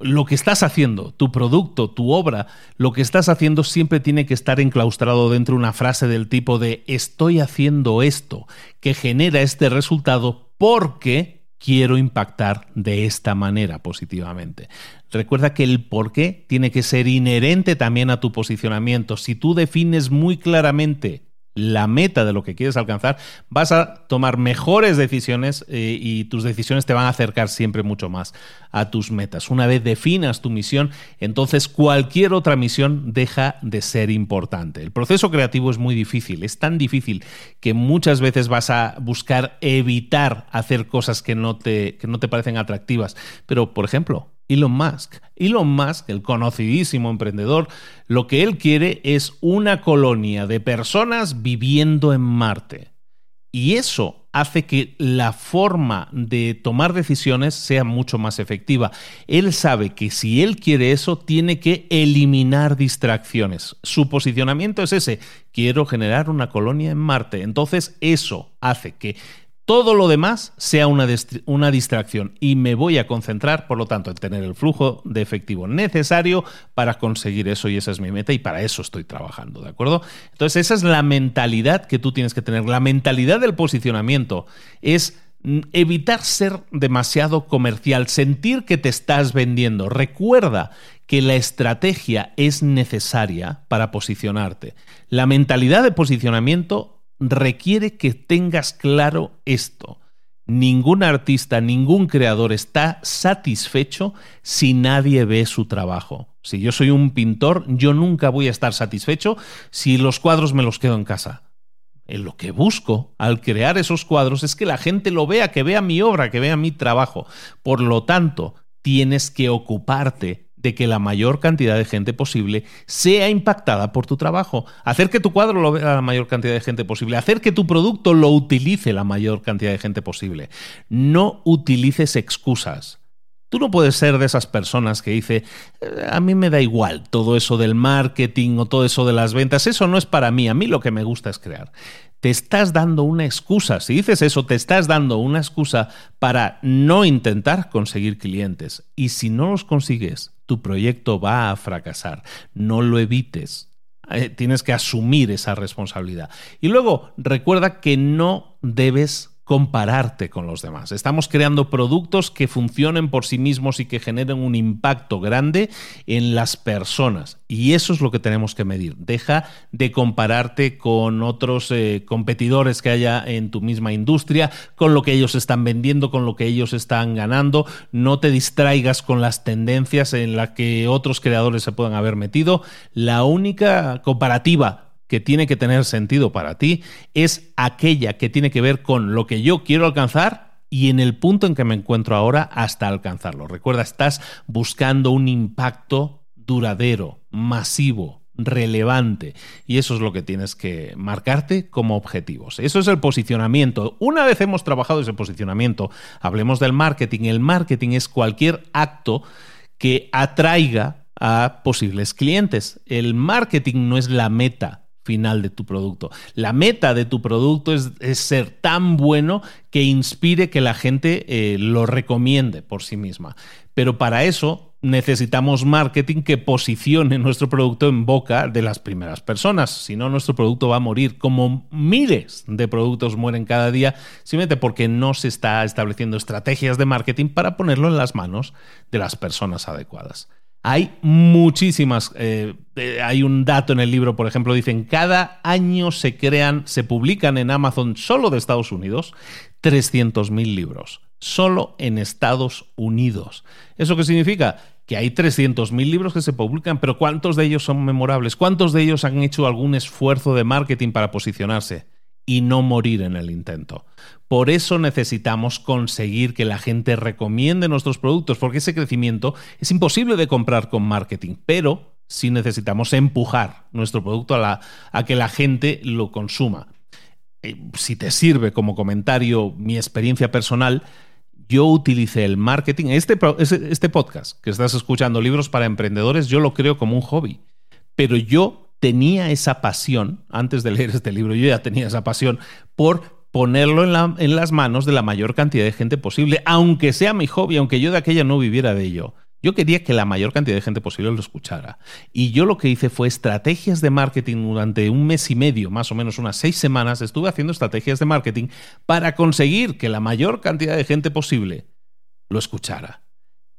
A: lo que estás haciendo, tu producto, tu obra, lo que estás haciendo siempre tiene que estar enclaustrado dentro de una frase del tipo de estoy haciendo esto que genera este resultado porque quiero impactar de esta manera positivamente. Recuerda que el por qué tiene que ser inherente también a tu posicionamiento. Si tú defines muy claramente la meta de lo que quieres alcanzar, vas a tomar mejores decisiones eh, y tus decisiones te van a acercar siempre mucho más a tus metas. Una vez definas tu misión, entonces cualquier otra misión deja de ser importante. El proceso creativo es muy difícil, es tan difícil que muchas veces vas a buscar evitar hacer cosas que no te, que no te parecen atractivas. Pero, por ejemplo, Elon Musk. Elon Musk, el conocidísimo emprendedor, lo que él quiere es una colonia de personas viviendo en Marte. Y eso hace que la forma de tomar decisiones sea mucho más efectiva. Él sabe que si él quiere eso, tiene que eliminar distracciones. Su posicionamiento es ese, quiero generar una colonia en Marte. Entonces eso hace que todo lo demás sea una, una, distracción y me voy a concentrar, por lo tanto, en tener el flujo de efectivo necesario para conseguir eso y esa es mi meta y para eso estoy trabajando, ¿de acuerdo? Entonces, esa es la mentalidad que tú tienes que tener. La mentalidad del posicionamiento es evitar ser demasiado comercial, sentir que te estás vendiendo. Recuerda que la estrategia es necesaria para posicionarte. La mentalidad de posicionamiento requiere que tengas claro esto. Ningún artista, ningún creador está satisfecho si nadie ve su trabajo. Si yo soy un pintor, yo nunca voy a estar satisfecho si los cuadros me los quedo en casa. en lo que busco al crear esos cuadros es que la gente lo vea, que vea mi obra, que vea mi trabajo. Por lo tanto, tienes que ocuparte de que la mayor cantidad de gente posible sea impactada por tu trabajo. Hacer que tu cuadro lo vea la mayor cantidad de gente posible. Hacer que tu producto lo utilice la mayor cantidad de gente posible. No utilices excusas. Tú no puedes ser de esas personas que dice, eh, a mí me da igual todo eso del marketing o todo eso de las ventas, eso no es para mí, a mí lo que me gusta es crear. Te estás dando una excusa, si dices eso, te estás dando una excusa para no intentar conseguir clientes. Y si no los consigues, tu proyecto va a fracasar. No lo evites. Eh, tienes que asumir esa responsabilidad. Y luego, recuerda que no debes compararte con los demás. Estamos creando productos que funcionen por sí mismos y que generen un impacto grande en las personas. Y eso es lo que tenemos que medir. Deja de compararte con otros eh, competidores que haya en tu misma industria, con lo que ellos están vendiendo, con lo que ellos están ganando. No te distraigas con las tendencias en las que otros creadores se puedan haber metido. La única comparativa que tiene que tener sentido para ti es aquella que tiene que ver con lo que yo quiero alcanzar y en el punto en que me encuentro ahora hasta alcanzarlo. Recuerda, estás buscando un impacto duradero, masivo, relevante. Y eso es lo que tienes que marcarte como objetivos. Eso es el posicionamiento. Una vez hemos trabajado ese posicionamiento, hablemos del marketing. El marketing es cualquier acto que atraiga a posibles clientes. El marketing no es la meta final de tu producto. La meta de tu producto es, ser tan bueno que inspire que la gente eh, lo recomiende por sí misma. Pero para eso necesitamos marketing que posicione nuestro producto en boca de las primeras personas. Si no, nuestro producto va a morir, como miles de productos mueren cada día, simplemente porque no se está estableciendo estrategias de marketing para ponerlo en las manos de las personas adecuadas. Hay muchísimas. Eh, eh, hay un dato en el libro, por ejemplo, dicen, cada año se crean, se publican en Amazon solo de Estados Unidos 300.000 libros. Solo en Estados Unidos. ¿Eso qué significa? Que hay 300.000 libros que se publican, pero ¿cuántos de ellos son memorables? ¿Cuántos de ellos han hecho algún esfuerzo de marketing para posicionarse? Y no morir en el intento. Por eso necesitamos conseguir que la gente recomiende nuestros productos, porque ese crecimiento es imposible de comprar con marketing, pero sí necesitamos empujar nuestro producto a, que la gente lo consuma. Eh, si te sirve como comentario mi experiencia personal, yo utilicé el marketing, este, este podcast que estás escuchando, libros para emprendedores, yo lo creo como un hobby, pero yo tenía esa pasión, antes de leer este libro, yo ya tenía esa pasión por ponerlo en, las manos de la mayor cantidad de gente posible, aunque sea mi hobby, aunque yo de aquella no viviera de ello. Yo quería que la mayor cantidad de gente posible lo escuchara. Y yo lo que hice fue estrategias de marketing durante un mes y medio, más o menos unas seis semanas, estuve haciendo estrategias de marketing para conseguir que la mayor cantidad de gente posible lo escuchara.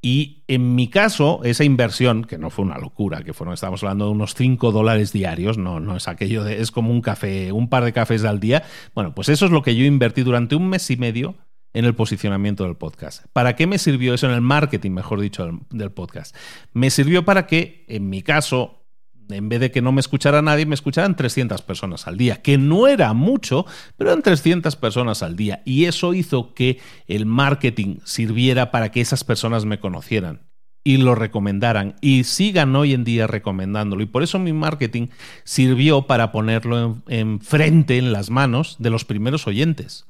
A: Y en mi caso, esa inversión, que no fue una locura, que fueron, estamos hablando de unos 5 dólares diarios, no, no es aquello de, es como un café, un par de cafés al día. Bueno, pues eso es lo que yo invertí durante un mes y medio en el posicionamiento del podcast. ¿Para qué me sirvió eso en el marketing, mejor dicho, del podcast? Me sirvió para que, en mi caso, en vez de que no me escuchara nadie, me escucharan 300 personas al día, que no era mucho, pero eran 300 personas al día. Y eso hizo que el marketing sirviera para que esas personas me conocieran y lo recomendaran y sigan hoy en día recomendándolo. Y por eso mi marketing sirvió para ponerlo enfrente, en, en las manos de los primeros oyentes.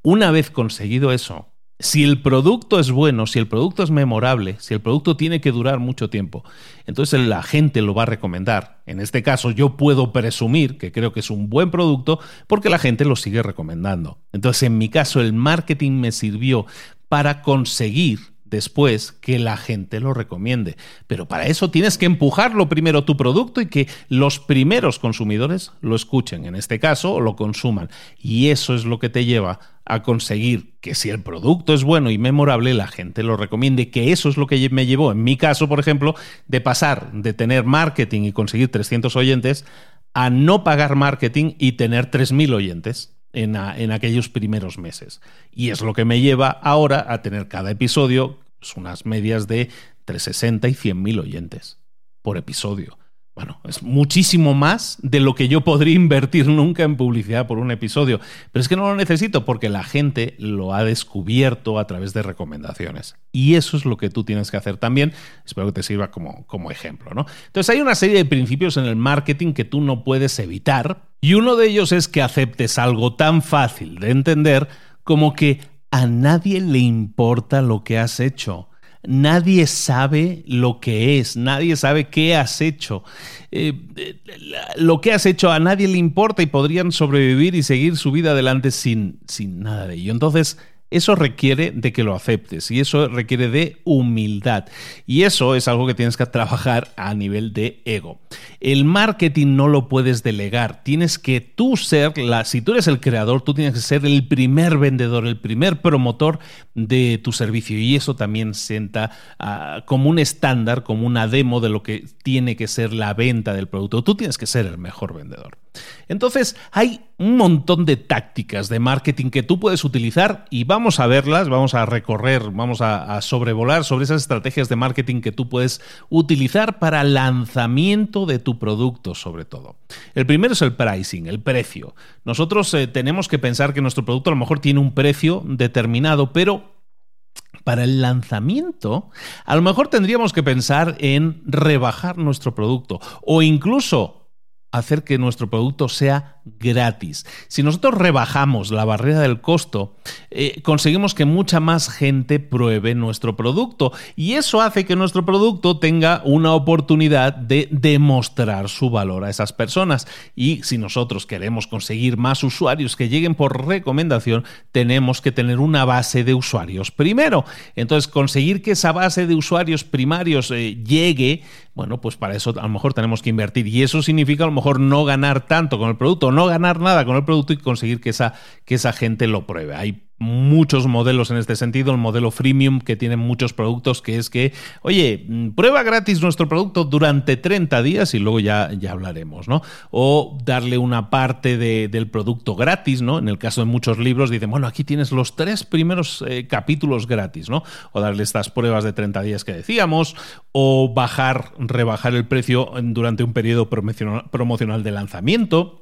A: Una vez conseguido eso, si el producto es bueno, si el producto es memorable, si el producto tiene que durar mucho tiempo, entonces la gente lo va a recomendar. En este caso yo puedo presumir que creo que es un buen producto porque la gente lo sigue recomendando. Entonces en mi caso el marketing me sirvió para conseguir después que la gente lo recomiende. Pero para eso tienes que empujarlo primero tu producto y que los primeros consumidores lo escuchen, en este caso, o lo consuman. Y eso es lo que te lleva a conseguir que si el producto es bueno y memorable, la gente lo recomiende, que eso es lo que me llevó, en mi caso, por ejemplo, de pasar de tener marketing y conseguir 300 oyentes a no pagar marketing y tener 3.000 oyentes en, en, aquellos primeros meses. Y es lo que me lleva ahora a tener cada episodio pues, unas medias de entre 60 y 100 mil oyentes por episodio. bueno, es muchísimo más de lo que yo podría invertir nunca en publicidad por un episodio. Pero es que no lo necesito porque la gente lo ha descubierto a través de recomendaciones. Y eso es lo que tú tienes que hacer también. Espero que te sirva como, como ejemplo. ¿no? Entonces hay una serie de principios en el marketing que tú no puedes evitar. Y uno de ellos es que aceptes algo tan fácil de entender como que a nadie le importa lo que has hecho nadie sabe lo que es, nadie sabe qué has hecho. Eh, lo que has hecho a nadie le importa y podrían sobrevivir y seguir su vida adelante sin, sin nada de ello. Entonces, eso requiere de que lo aceptes y eso requiere de humildad. Y eso es algo que tienes que trabajar a nivel de ego. El marketing no lo puedes delegar. Tienes que tú ser la, si tú eres el creador, tú tienes que ser el primer vendedor, el primer promotor de tu servicio. Y eso también sienta ah, como un estándar, como una demo de lo que tiene que ser la venta del producto. Tú tienes que ser el mejor vendedor. Entonces, hay un montón de tácticas de marketing que tú puedes utilizar y vamos a verlas, vamos a recorrer, vamos a, sobrevolar sobre esas estrategias de marketing que tú puedes utilizar para lanzamiento de tu producto, sobre todo. El primero es el pricing, el precio. Nosotros eh, tenemos que pensar que nuestro producto a lo mejor tiene un precio determinado, pero para el lanzamiento, a lo mejor tendríamos que pensar en rebajar nuestro producto o incluso hacer que nuestro producto sea gratis. Si nosotros rebajamos la barrera del costo, eh, conseguimos que mucha más gente pruebe nuestro producto y eso hace que nuestro producto tenga una oportunidad de demostrar su valor a esas personas. Y si nosotros queremos conseguir más usuarios que lleguen por recomendación, tenemos que tener una base de usuarios primero. Entonces, conseguir que esa base de usuarios primarios eh, llegue bueno, pues para eso a lo mejor tenemos que invertir. Y eso significa a lo mejor no ganar tanto con el producto, no ganar nada con el producto y conseguir que esa, que esa gente lo pruebe. Hay muchos modelos en este sentido, el modelo freemium que tiene muchos productos, que es que, oye, mm, prueba gratis nuestro producto durante 30 días y luego ya, ya hablaremos, ¿no? O darle una parte del producto gratis, ¿no? En el caso de muchos libros dicen, bueno, aquí tienes los tres primeros eh, capítulos gratis, ¿no? O darle estas pruebas de 30 días que decíamos, o bajar, rebajar el precio durante un periodo promocional de lanzamiento.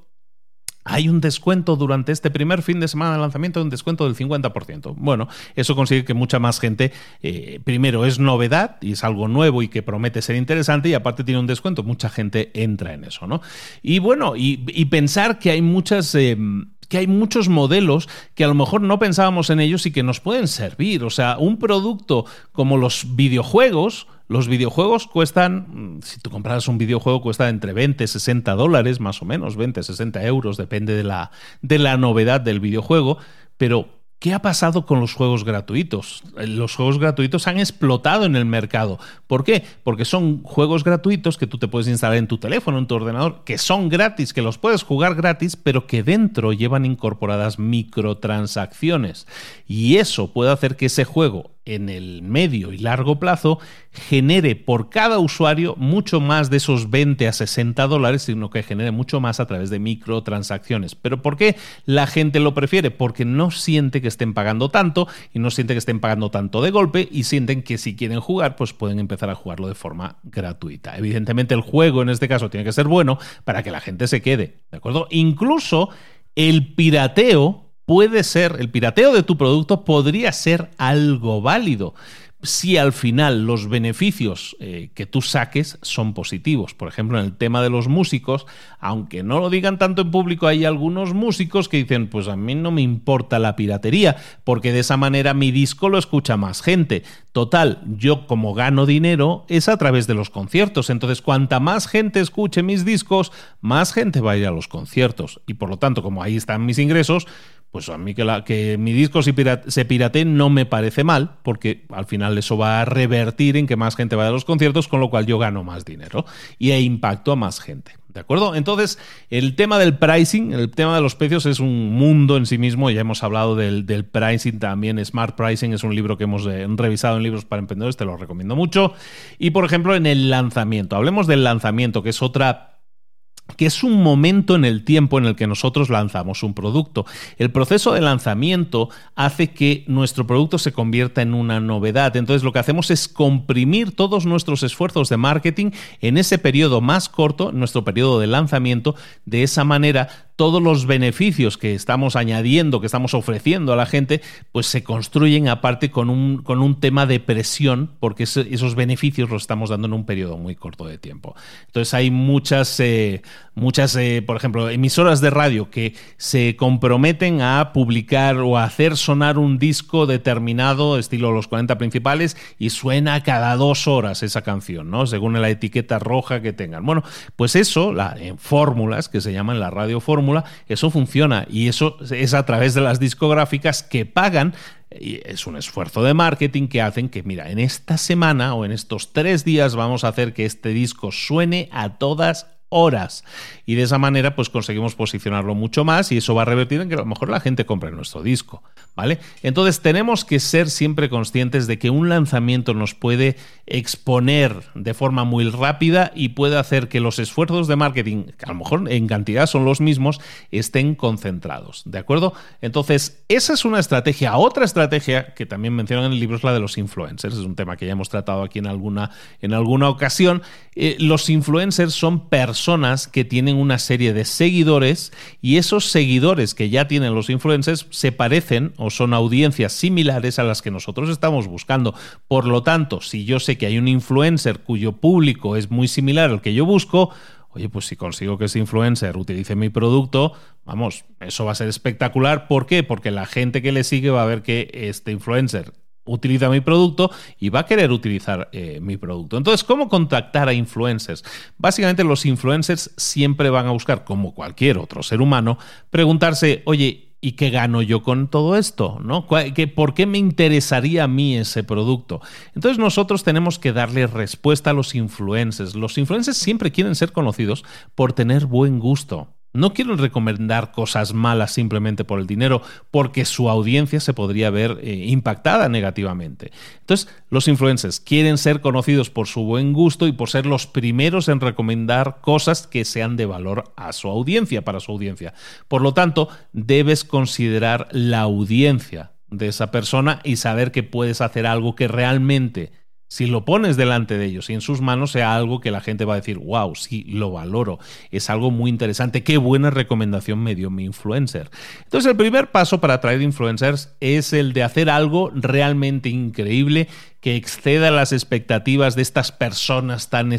A: Hay un descuento durante este primer fin de semana de lanzamiento, un descuento del 50%. Bueno, eso consigue que mucha más gente, eh, primero es novedad y es algo nuevo y que promete ser interesante y aparte tiene un descuento, mucha gente entra en eso, ¿no? Y bueno, y, pensar que hay muchas... Em, que hay muchos modelos que a lo mejor no pensábamos en ellos y que nos pueden servir. O sea, un producto como los videojuegos, los videojuegos cuestan, mm, si tú compras un videojuego, cuesta entre 20 y 60 dólares, más o menos, 20, 60 euros, depende de la, de la novedad del videojuego, pero ¿Qué ha pasado con los juegos gratuitos? Los juegos gratuitos han explotado en el mercado. ¿Por qué? Porque son juegos gratuitos que tú te puedes instalar en tu teléfono, en tu ordenador, que son gratis, que los puedes jugar gratis, pero que dentro llevan incorporadas microtransacciones. Y eso puede hacer que ese juego en el medio y largo plazo genere por cada usuario mucho más de esos 20 a 60 dólares, sino que genere mucho más a través de microtransacciones. ¿Pero por qué la gente lo prefiere? Porque no siente que estén pagando tanto y no siente que estén pagando tanto de golpe y sienten que si quieren jugar, pues pueden empezar a jugarlo de forma gratuita. Evidentemente el juego en este caso tiene que ser bueno para que la gente se quede, ¿de acuerdo? Incluso el pirateo puede ser, el pirateo de tu producto podría ser algo válido si al final los beneficios eh, que tú saques son positivos. Por ejemplo, en el tema de los músicos, aunque no lo digan tanto en público, hay algunos músicos que dicen, pues a mí no me importa la piratería, porque de esa manera mi disco lo escucha más gente. Total, yo como gano dinero es a través de los conciertos. Entonces, cuanta más gente escuche mis discos, más gente va a ir a los conciertos. Y por lo tanto, como ahí están mis ingresos, pues a mí que, que mi disco se, pirate, no me parece mal, porque al final eso va a revertir en que más gente vaya a los conciertos, con lo cual yo gano más dinero y e impacto a más gente. ¿De acuerdo? Entonces, el tema del pricing, el tema de los precios es un mundo en sí mismo. Ya hemos hablado del, del pricing también. Smart Pricing es un libro que hemos eh, revisado en libros para emprendedores, te lo recomiendo mucho. Y por ejemplo, en el lanzamiento. Hablemos del lanzamiento, que es otra que es un momento en el tiempo en el que nosotros lanzamos un producto. El proceso de lanzamiento hace que nuestro producto se convierta en una novedad. Entonces lo que hacemos es comprimir todos nuestros esfuerzos de marketing en ese periodo más corto, nuestro periodo de lanzamiento. De esa manera todos los beneficios que estamos añadiendo, que estamos ofreciendo a la gente, pues se construyen aparte con un, con un tema de presión, porque esos beneficios los estamos dando en un periodo muy corto de tiempo. Entonces hay muchas, eh, muchas eh, por ejemplo, emisoras de radio que se comprometen a publicar o a hacer sonar un disco determinado, estilo los 40 principales, y suena cada dos horas esa canción, ¿no? Según la etiqueta roja que tengan. Bueno, pues eso, en fórmulas, que se llaman la radio fórmula, eso funciona y eso es a través de las discográficas que pagan y es un esfuerzo de marketing que hacen que, mira, en esta semana o en estos tres días vamos a hacer que este disco suene a todas horas. Y de esa manera, pues conseguimos posicionarlo mucho más y eso va a revertir en que a lo mejor la gente compre nuestro disco. ¿Vale? Entonces tenemos que ser siempre conscientes de que un lanzamiento nos puede exponer de forma muy rápida y puede hacer que los esfuerzos de marketing, que a lo mejor en cantidad son los mismos, estén concentrados. ¿De acuerdo? Entonces, esa es una estrategia. Otra estrategia que también mencionan en el libro es la de los influencers. Es un tema que ya hemos tratado aquí en alguna, en alguna ocasión. Eh, los influencers son personas que tienen una serie de seguidores y esos seguidores que ya tienen los influencers se parecen o son audiencias similares a las que nosotros estamos buscando. Por lo tanto, si yo sé que hay un influencer cuyo público es muy similar al que yo busco, oye, pues si consigo que ese influencer utilice mi producto, vamos, eso va a ser espectacular. ¿Por qué? Porque la gente que le sigue va a ver que este influencer utiliza mi producto y va a querer utilizar eh, mi producto. Entonces, ¿cómo contactar a influencers? Básicamente los influencers siempre van a buscar, como cualquier otro ser humano, preguntarse, oye, ¿Y qué gano yo con todo esto? ¿no? ¿Por qué me interesaría a mí ese producto? Entonces nosotros tenemos que darle respuesta a los influencers. Los influencers siempre quieren ser conocidos por tener buen gusto. No quieren recomendar cosas malas simplemente por el dinero, porque su audiencia se podría ver eh, impactada negativamente. Entonces, los influencers quieren ser conocidos por su buen gusto y por ser los primeros en recomendar cosas que sean de valor a su audiencia, para su audiencia. Por lo tanto, debes considerar la audiencia de esa persona y saber que puedes hacer algo que realmente si lo pones delante de ellos y en sus manos sea algo que la gente va a decir, wow, sí, lo valoro, es algo muy interesante, qué buena recomendación me dio mi influencer. Entonces el primer paso para atraer influencers es el de hacer algo realmente increíble que exceda las expectativas de estas personas tan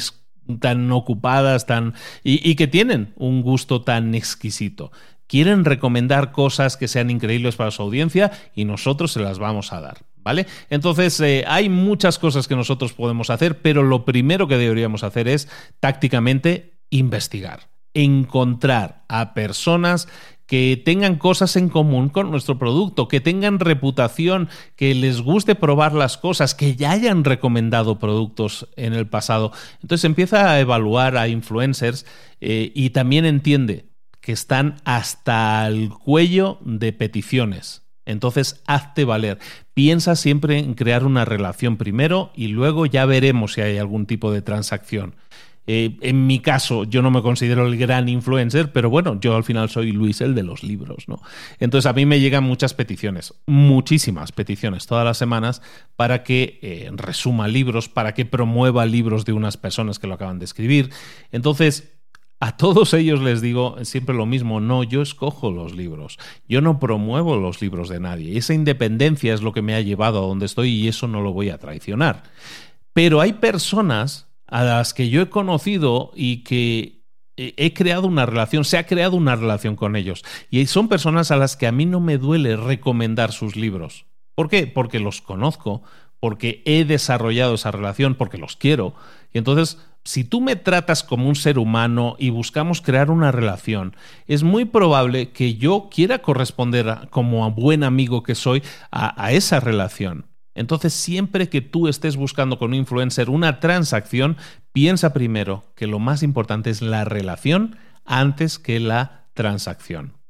A: tan ocupadas tan, y, y que tienen un gusto tan exquisito quieren recomendar cosas que sean increíbles para su audiencia y nosotros se las vamos a dar. ¿Vale? Entonces, eh, hay muchas cosas que nosotros podemos hacer, pero lo primero que deberíamos hacer es tácticamente investigar, encontrar a personas que tengan cosas en común con nuestro producto, que tengan reputación, que les guste probar las cosas, que ya hayan recomendado productos en el pasado. Entonces empieza a evaluar a influencers eh, y también entiende que están hasta el cuello de peticiones. Entonces, hazte valer. Piensa siempre en crear una relación primero y luego ya veremos si hay algún tipo de transacción. Eh, en mi caso, yo no me considero el gran influencer, pero bueno, yo al final soy Luis, el de los libros, ¿no? Entonces a mí me llegan muchas peticiones, muchísimas peticiones todas las semanas para que eh, resuma libros, para que promueva libros de unas personas que lo acaban de escribir. Entonces, a todos ellos les digo siempre lo mismo, no, yo escojo los libros, yo no promuevo los libros de nadie. Esa independencia es lo que me ha llevado a donde estoy y eso no lo voy a traicionar. Pero hay personas a las que yo he conocido y que he creado una relación, se ha creado una relación con ellos. Y son personas a las que a mí no me duele recomendar sus libros. ¿Por qué? Porque los conozco, porque he desarrollado esa relación, porque los quiero. Y entonces si tú me tratas como un ser humano y buscamos crear una relación, es muy probable que yo quiera corresponder como a buen amigo que soy a, esa relación. Entonces, siempre que tú estés buscando con un influencer una transacción, piensa primero que lo más importante es la relación antes que la transacción.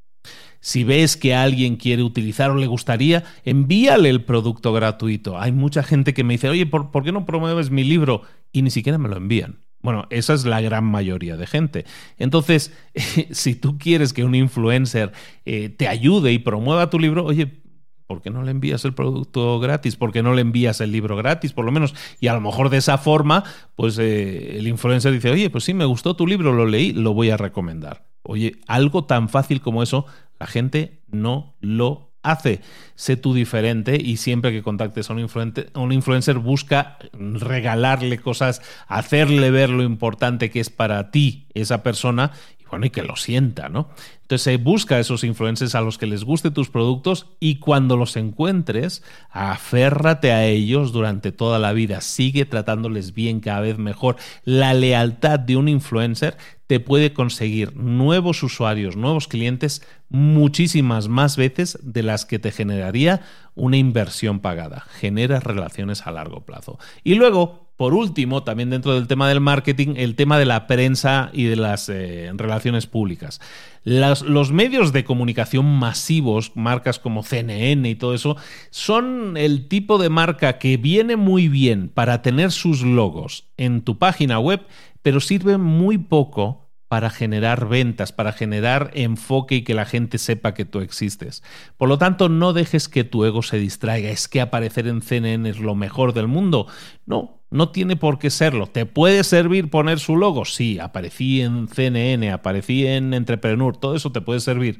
A: Si ves que alguien quiere utilizar o le gustaría, envíale el producto gratuito. Hay mucha gente que me dice, oye, ¿por, qué no promueves mi libro? Y ni siquiera me lo envían. Bueno, esa es la gran mayoría de gente. Entonces, si tú quieres que un influencer eh, te ayude y promueva tu libro, oye, ¿por qué no le envías el producto gratis? ¿Por qué no le envías el libro gratis, por lo menos? Y a lo mejor de esa forma, pues eh, el influencer dice, oye, pues sí, me gustó tu libro, lo leí, lo voy a recomendar. Oye, algo tan fácil como eso, la gente no lo hace. Sé tú diferente y siempre que contactes a un, influencer, un influencer busca regalarle cosas, hacerle ver lo importante que es para ti esa persona bueno, y que lo sienta, ¿no? Entonces se busca a esos influencers a los que les guste tus productos y cuando los encuentres, aférrate a ellos durante toda la vida, sigue tratándoles bien cada vez mejor. La lealtad de un influencer te puede conseguir nuevos usuarios, nuevos clientes muchísimas más veces de las que te generaría una inversión pagada. Genera relaciones a largo plazo. Y luego, por último, también dentro del tema del marketing, el tema de la prensa y de las eh, relaciones públicas. los medios de comunicación masivos, marcas como CNN y todo eso, son el tipo de marca que viene muy bien para tener sus logos en tu página web, pero sirve muy poco para generar ventas, para generar enfoque y que la gente sepa que tú existes. Por lo tanto, no dejes que tu ego se distraiga. Es que aparecer en CNN es lo mejor del mundo. No, no tiene por qué serlo. ¿Te puede servir poner su logo? Sí, aparecí en CNN, aparecí en Entrepreneur, todo eso te puede servir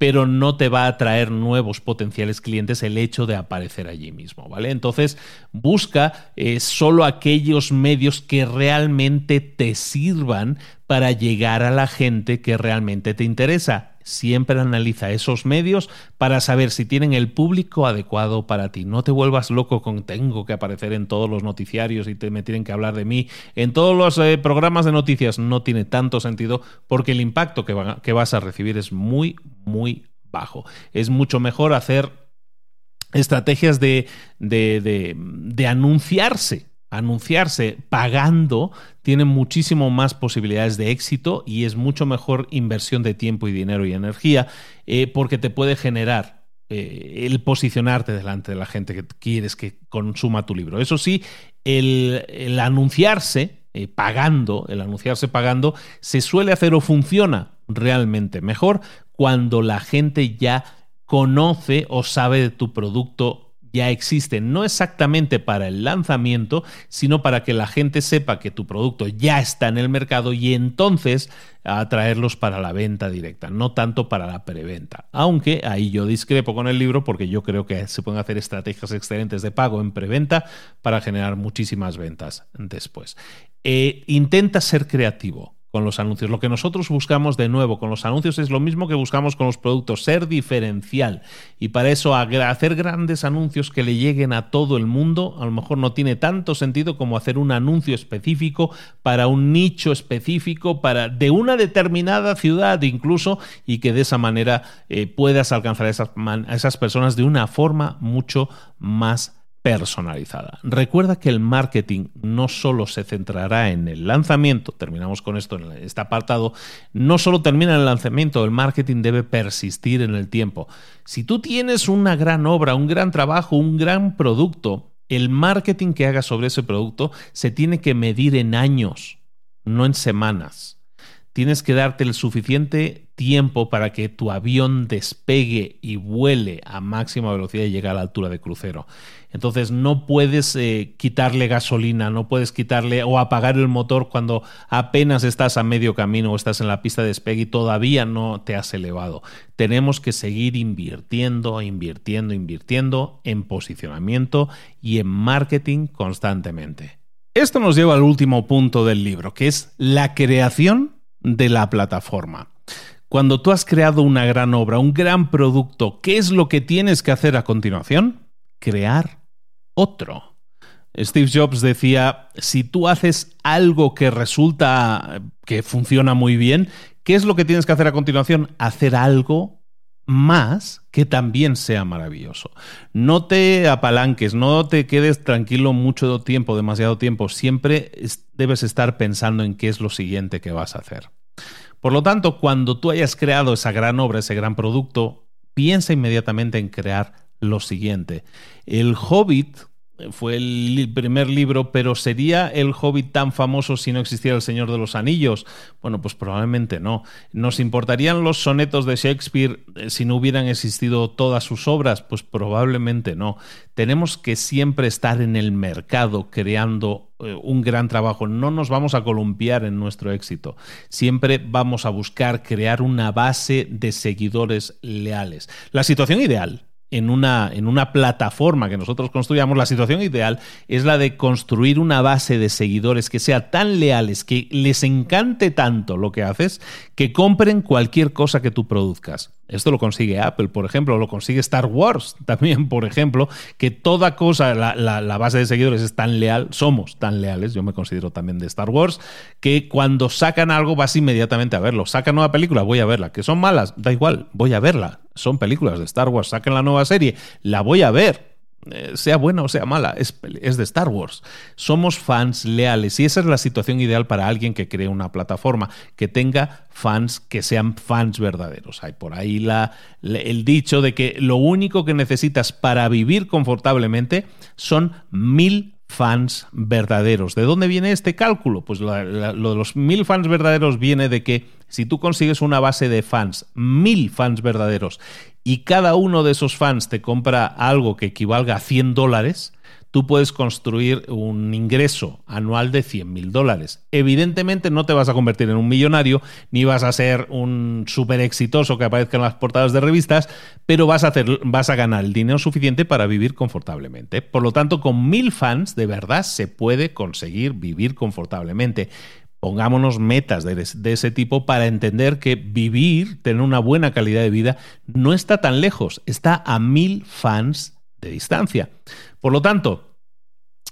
A: pero no te va a traer nuevos potenciales clientes el hecho de aparecer allí mismo, ¿vale? Entonces, busca eh, solo aquellos medios que realmente te sirvan para llegar a la gente que realmente te interesa. Siempre analiza esos medios para saber si tienen el público adecuado para ti. No te vuelvas loco con tengo que aparecer en todos los noticiarios y te, me tienen que hablar de mí. En todos los eh, programas de noticias no tiene tanto sentido porque el impacto que, que vas a recibir es muy, muy bajo. Es mucho mejor hacer estrategias de, de, de, anunciarse. Anunciarse pagando tiene muchísimo más posibilidades de éxito y es mucho mejor inversión de tiempo y dinero y energía eh, porque te puede generar eh, el posicionarte delante de la gente que quieres que consuma tu libro. Eso sí, el, anunciarse eh, pagando, el anunciarse pagando, se suele hacer o funciona realmente mejor cuando la gente ya conoce o sabe de tu producto ya existe, no exactamente para el lanzamiento, sino para que la gente sepa que tu producto ya está en el mercado y entonces atraerlos para la venta directa, no tanto para la preventa. Aunque ahí yo discrepo con el libro porque yo creo que se pueden hacer estrategias excelentes de pago en preventa para generar muchísimas ventas después. Eh, intenta ser creativo con los anuncios. Lo que nosotros buscamos de nuevo con los anuncios es lo mismo que buscamos con los productos, ser diferencial. Y para eso hacer grandes anuncios que le lleguen a todo el mundo, a lo mejor no tiene tanto sentido como hacer un anuncio específico para un nicho específico, para de una determinada ciudad incluso, y que de esa manera eh, puedas alcanzar a esas, a esas personas de una forma mucho más personalizada. Recuerda que el marketing no solo se centrará en el lanzamiento, terminamos con esto en este apartado, no solo termina en el lanzamiento, el marketing debe persistir en el tiempo. Si tú tienes una gran obra, un gran trabajo, un gran producto, el marketing que hagas sobre ese producto se tiene que medir en años, no en semanas. Tienes que darte el suficiente tiempo para que tu avión despegue y vuele a máxima velocidad y llegue a la altura de crucero. Entonces no puedes eh, quitarle gasolina, no puedes quitarle o apagar el motor cuando apenas estás a medio camino o estás en la pista de despegue y todavía no te has elevado. Tenemos que seguir invirtiendo, invirtiendo, invirtiendo en posicionamiento y en marketing constantemente. Esto nos lleva al último punto del libro, que es la creación de la plataforma. Cuando tú has creado una gran obra, un gran producto, ¿qué es lo que tienes que hacer a continuación? Crear otro. Steve Jobs decía, si tú haces algo que resulta que funciona muy bien, ¿qué es lo que tienes que hacer a continuación? Hacer algo más que también sea maravilloso. No te apalanques, no te quedes tranquilo mucho tiempo, demasiado tiempo. Siempre debes estar pensando en qué es lo siguiente que vas a hacer. Por lo tanto, cuando tú hayas creado esa gran obra, ese gran producto, piensa inmediatamente en crear lo siguiente. El Hobbit fue el primer libro, pero ¿sería el Hobbit tan famoso si no existiera el Señor de los Anillos? Bueno, pues probablemente no. ¿Nos importarían los sonetos de Shakespeare eh, si no hubieran existido todas sus obras? Pues probablemente no. Tenemos que siempre estar en el mercado creando eh, un gran trabajo. No nos vamos a columpiar en nuestro éxito. Siempre vamos a buscar crear una base de seguidores leales. La situación ideal en una, en una plataforma que nosotros construyamos, la situación ideal es la de construir una base de seguidores que sea tan leales, que les encante tanto lo que haces, que compren cualquier cosa que tú produzcas. Esto lo consigue Apple, por ejemplo, lo consigue Star Wars también, por ejemplo, que toda cosa, la, base de seguidores es tan leal, somos tan leales, yo me considero también de Star Wars, que cuando sacan algo vas inmediatamente a verlo. Sacan nueva película, voy a verla. Que son malas, da igual, voy a verla. Son películas de Star Wars, saquen la nueva serie, la voy a ver sea buena o sea mala, es, de Star Wars. Somos fans leales y esa es la situación ideal para alguien que cree una plataforma, que tenga fans que sean fans verdaderos. Hay por ahí la, el dicho de que lo único que necesitas para vivir confortablemente son mil fans verdaderos. ¿De dónde viene este cálculo? Pues lo de los mil fans verdaderos viene de que si tú consigues una base de fans, mil fans verdaderos, y cada uno de esos fans te compra algo que equivalga a 100 dólares, tú puedes construir un ingreso anual de 100 mil dólares. Evidentemente no te vas a convertir en un millonario, ni vas a ser un súper exitoso que aparezca en las portadas de revistas, pero vas a, hacer, vas a ganar el dinero suficiente para vivir confortablemente. Por lo tanto, con mil fans de verdad se puede conseguir vivir confortablemente. Pongámonos metas de, de, ese tipo para entender que vivir, tener una buena calidad de vida, no está tan lejos, está a mil fans de distancia. Por lo tanto,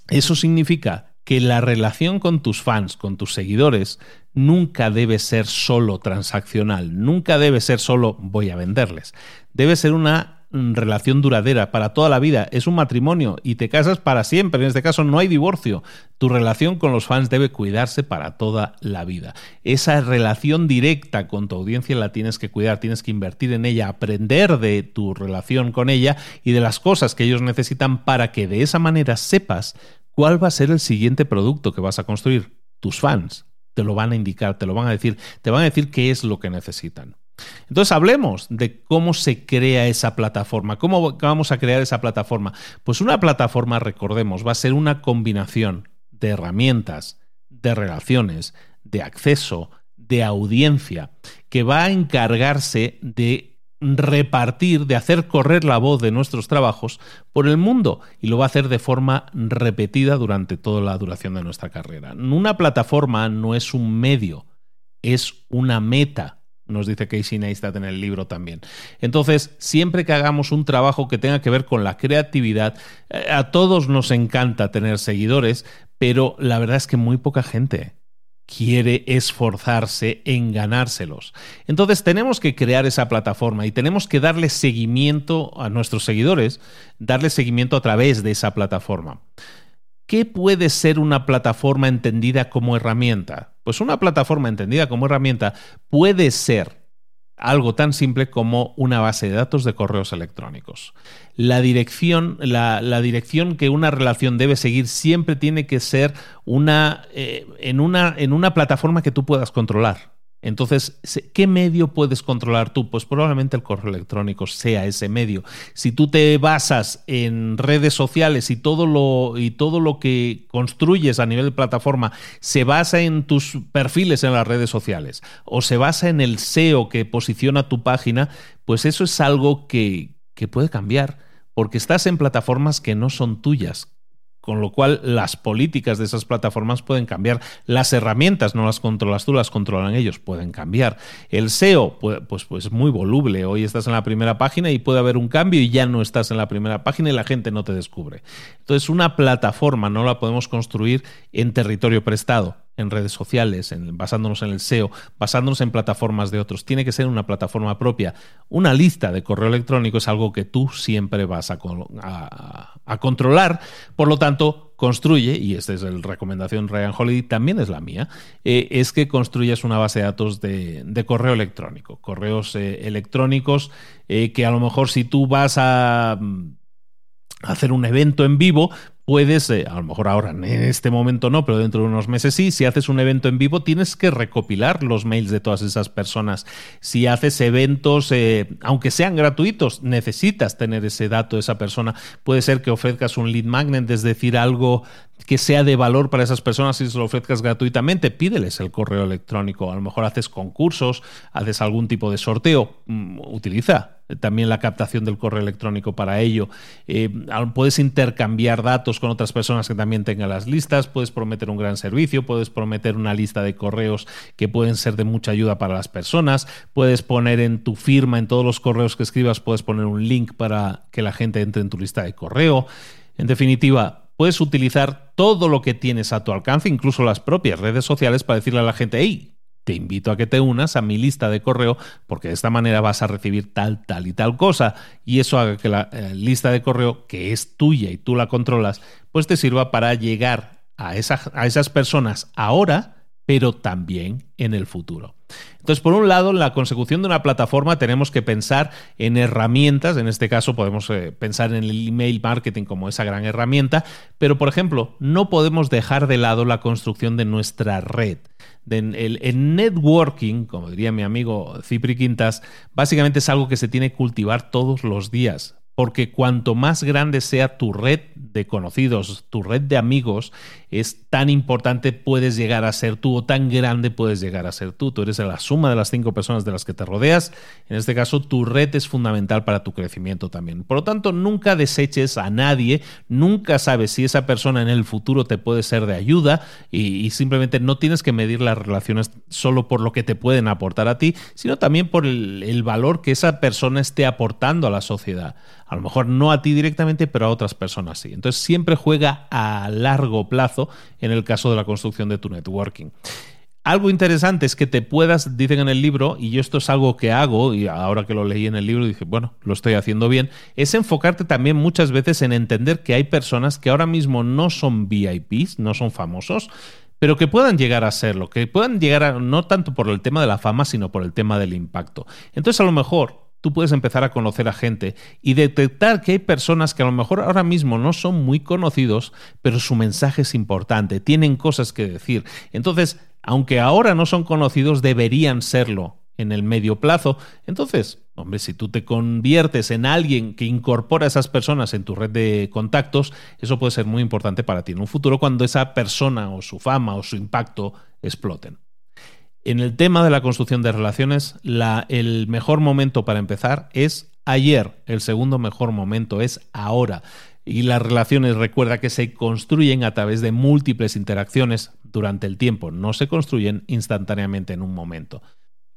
A: eso significa que la relación con tus fans, con tus seguidores, nunca debe ser solo transaccional, nunca debe ser solo voy a venderles. Debe ser una relación duradera para toda la vida, es un matrimonio y te casas para siempre. En este caso no hay divorcio. Tu relación con los fans debe cuidarse para toda la vida. Esa relación directa con tu audiencia la tienes que cuidar, tienes que invertir en ella, aprender de tu relación con ella y de las cosas que ellos necesitan para que de esa manera sepas cuál va a ser el siguiente producto que vas a construir. Tus fans te lo van a indicar, te lo van a decir, te van a decir qué es lo que necesitan. Entonces hablemos de cómo se crea esa plataforma. ¿Cómo vamos a crear esa plataforma? Pues una plataforma, recordemos, va a ser una combinación de herramientas, de relaciones, de acceso, de audiencia, que va a encargarse de repartir, de hacer correr la voz de nuestros trabajos por el mundo y lo va a hacer de forma repetida durante toda la duración de nuestra carrera. Una plataforma no es un medio, es una meta nos dice Casey Neistat en el libro también. Entonces, siempre que hagamos un trabajo que tenga que ver con la creatividad, eh, a todos nos encanta tener seguidores, pero la verdad es que muy poca gente quiere esforzarse en ganárselos. Entonces tenemos que crear esa plataforma y tenemos que darle seguimiento a nuestros seguidores, darle seguimiento a través de esa plataforma. ¿Qué puede ser una plataforma entendida como herramienta? Pues una plataforma entendida como herramienta puede ser algo tan simple como una base de datos de correos electrónicos. La dirección, la, dirección que una relación debe seguir siempre tiene que ser una, eh, en, una, en una plataforma que tú puedas controlar. Entonces, ¿qué medio puedes controlar tú? Pues probablemente el correo electrónico sea ese medio. Si tú te basas en redes sociales y todo lo, y todo lo que construyes a nivel de plataforma se basa en tus perfiles en las redes sociales o se basa en el SEO que posiciona tu página, pues eso es algo que, que puede cambiar porque estás en plataformas que no son tuyas, con lo cual las políticas de esas plataformas pueden cambiar. Las herramientas no las controlas tú, las controlan ellos, pueden cambiar. El SEO, pues, pues, pues muy voluble. Hoy estás en la primera página y puede haber un cambio y ya no estás en la primera página y la gente no te descubre. Entonces, una plataforma no la podemos construir en territorio prestado en redes sociales, basándonos en el SEO, basándonos en plataformas de otros. Tiene que ser una plataforma propia. Una lista de correo electrónico es algo que tú siempre vas a, controlar. Por lo tanto, construye, y esta es la recomendación Ryan Holiday, también es la mía, eh, es que construyas una base de datos de, correo electrónico. Correos eh, electrónicos eh, que a lo mejor si tú vas a mm, hacer un evento en vivo, puedes, eh, a lo mejor ahora en este momento no, pero dentro de unos meses sí, si haces un evento en vivo tienes que recopilar los mails de todas esas personas. Si haces eventos, eh, aunque sean gratuitos, necesitas tener ese dato de esa persona. Puede ser que ofrezcas un lead magnet, es decir, algo que sea de valor para esas personas y se lo ofrezcas gratuitamente, pídeles el correo electrónico. A lo mejor haces concursos, haces algún tipo de sorteo, mm, utiliza también la captación del correo electrónico para ello. Eh, puedes intercambiar datos con otras personas que también tengan las listas, puedes prometer un gran servicio, puedes prometer una lista de correos que pueden ser de mucha ayuda para las personas, puedes poner en tu firma, en todos los correos que escribas, puedes poner un link para que la gente entre en tu lista de correo. En definitiva, puedes utilizar todo lo que tienes a tu alcance, incluso las propias redes sociales, para decirle a la gente, hey, te invito a que te unas a mi lista de correo porque de esta manera vas a recibir tal, tal y tal cosa y eso haga que la eh, lista de correo que es tuya y tú la controlas, pues te sirva para llegar a, a esas personas ahora, pero también en el futuro. Entonces, por un lado, en la consecución de una plataforma tenemos que pensar en herramientas, en este caso podemos eh, pensar en el email marketing como esa gran herramienta, pero por ejemplo, no podemos dejar de lado la construcción de nuestra red. el, networking, como diría mi amigo Cipri Quintas, básicamente es algo que se tiene que cultivar todos los días porque cuanto más grande sea tu red de conocidos, tu red de amigos, es tan importante puedes llegar a ser tú o tan grande puedes llegar a ser tú. Tú eres la suma de las cinco personas de las que te rodeas. En este caso, tu red es fundamental para tu crecimiento también. Por lo tanto, nunca deseches a nadie, nunca sabes si esa persona en el futuro te puede ser de ayuda y, simplemente no tienes que medir las relaciones solo por lo que te pueden aportar a ti, sino también por el valor que esa persona esté aportando a la sociedad. A lo mejor no a ti directamente, pero a otras personas sí. Entonces siempre juega a largo plazo en el caso de la construcción de tu networking. Algo interesante es que te puedas, dicen en el libro, y yo esto es algo que hago, y ahora que lo leí en el libro dije, bueno, lo estoy haciendo bien, es enfocarte también muchas veces en entender que hay personas que ahora mismo no son VIPs, no son famosos, pero que puedan llegar a serlo, que puedan llegar a, no tanto por el tema de la fama, sino por el tema del impacto. Entonces a lo mejor tú puedes empezar a conocer a gente y detectar que hay personas que a lo mejor ahora mismo no son muy conocidos, pero su mensaje es importante, tienen cosas que decir. Entonces, aunque ahora no son conocidos, deberían serlo en el medio plazo. Entonces, hombre, si tú te conviertes en alguien que incorpora a esas personas en tu red de contactos, eso puede ser muy importante para ti en un futuro cuando esa persona o su fama o su impacto exploten. En el tema de la construcción de relaciones, el mejor momento para empezar es ayer, el segundo mejor momento es ahora. Y las relaciones, recuerda que se construyen a través de múltiples interacciones durante el tiempo, no se construyen instantáneamente en un momento.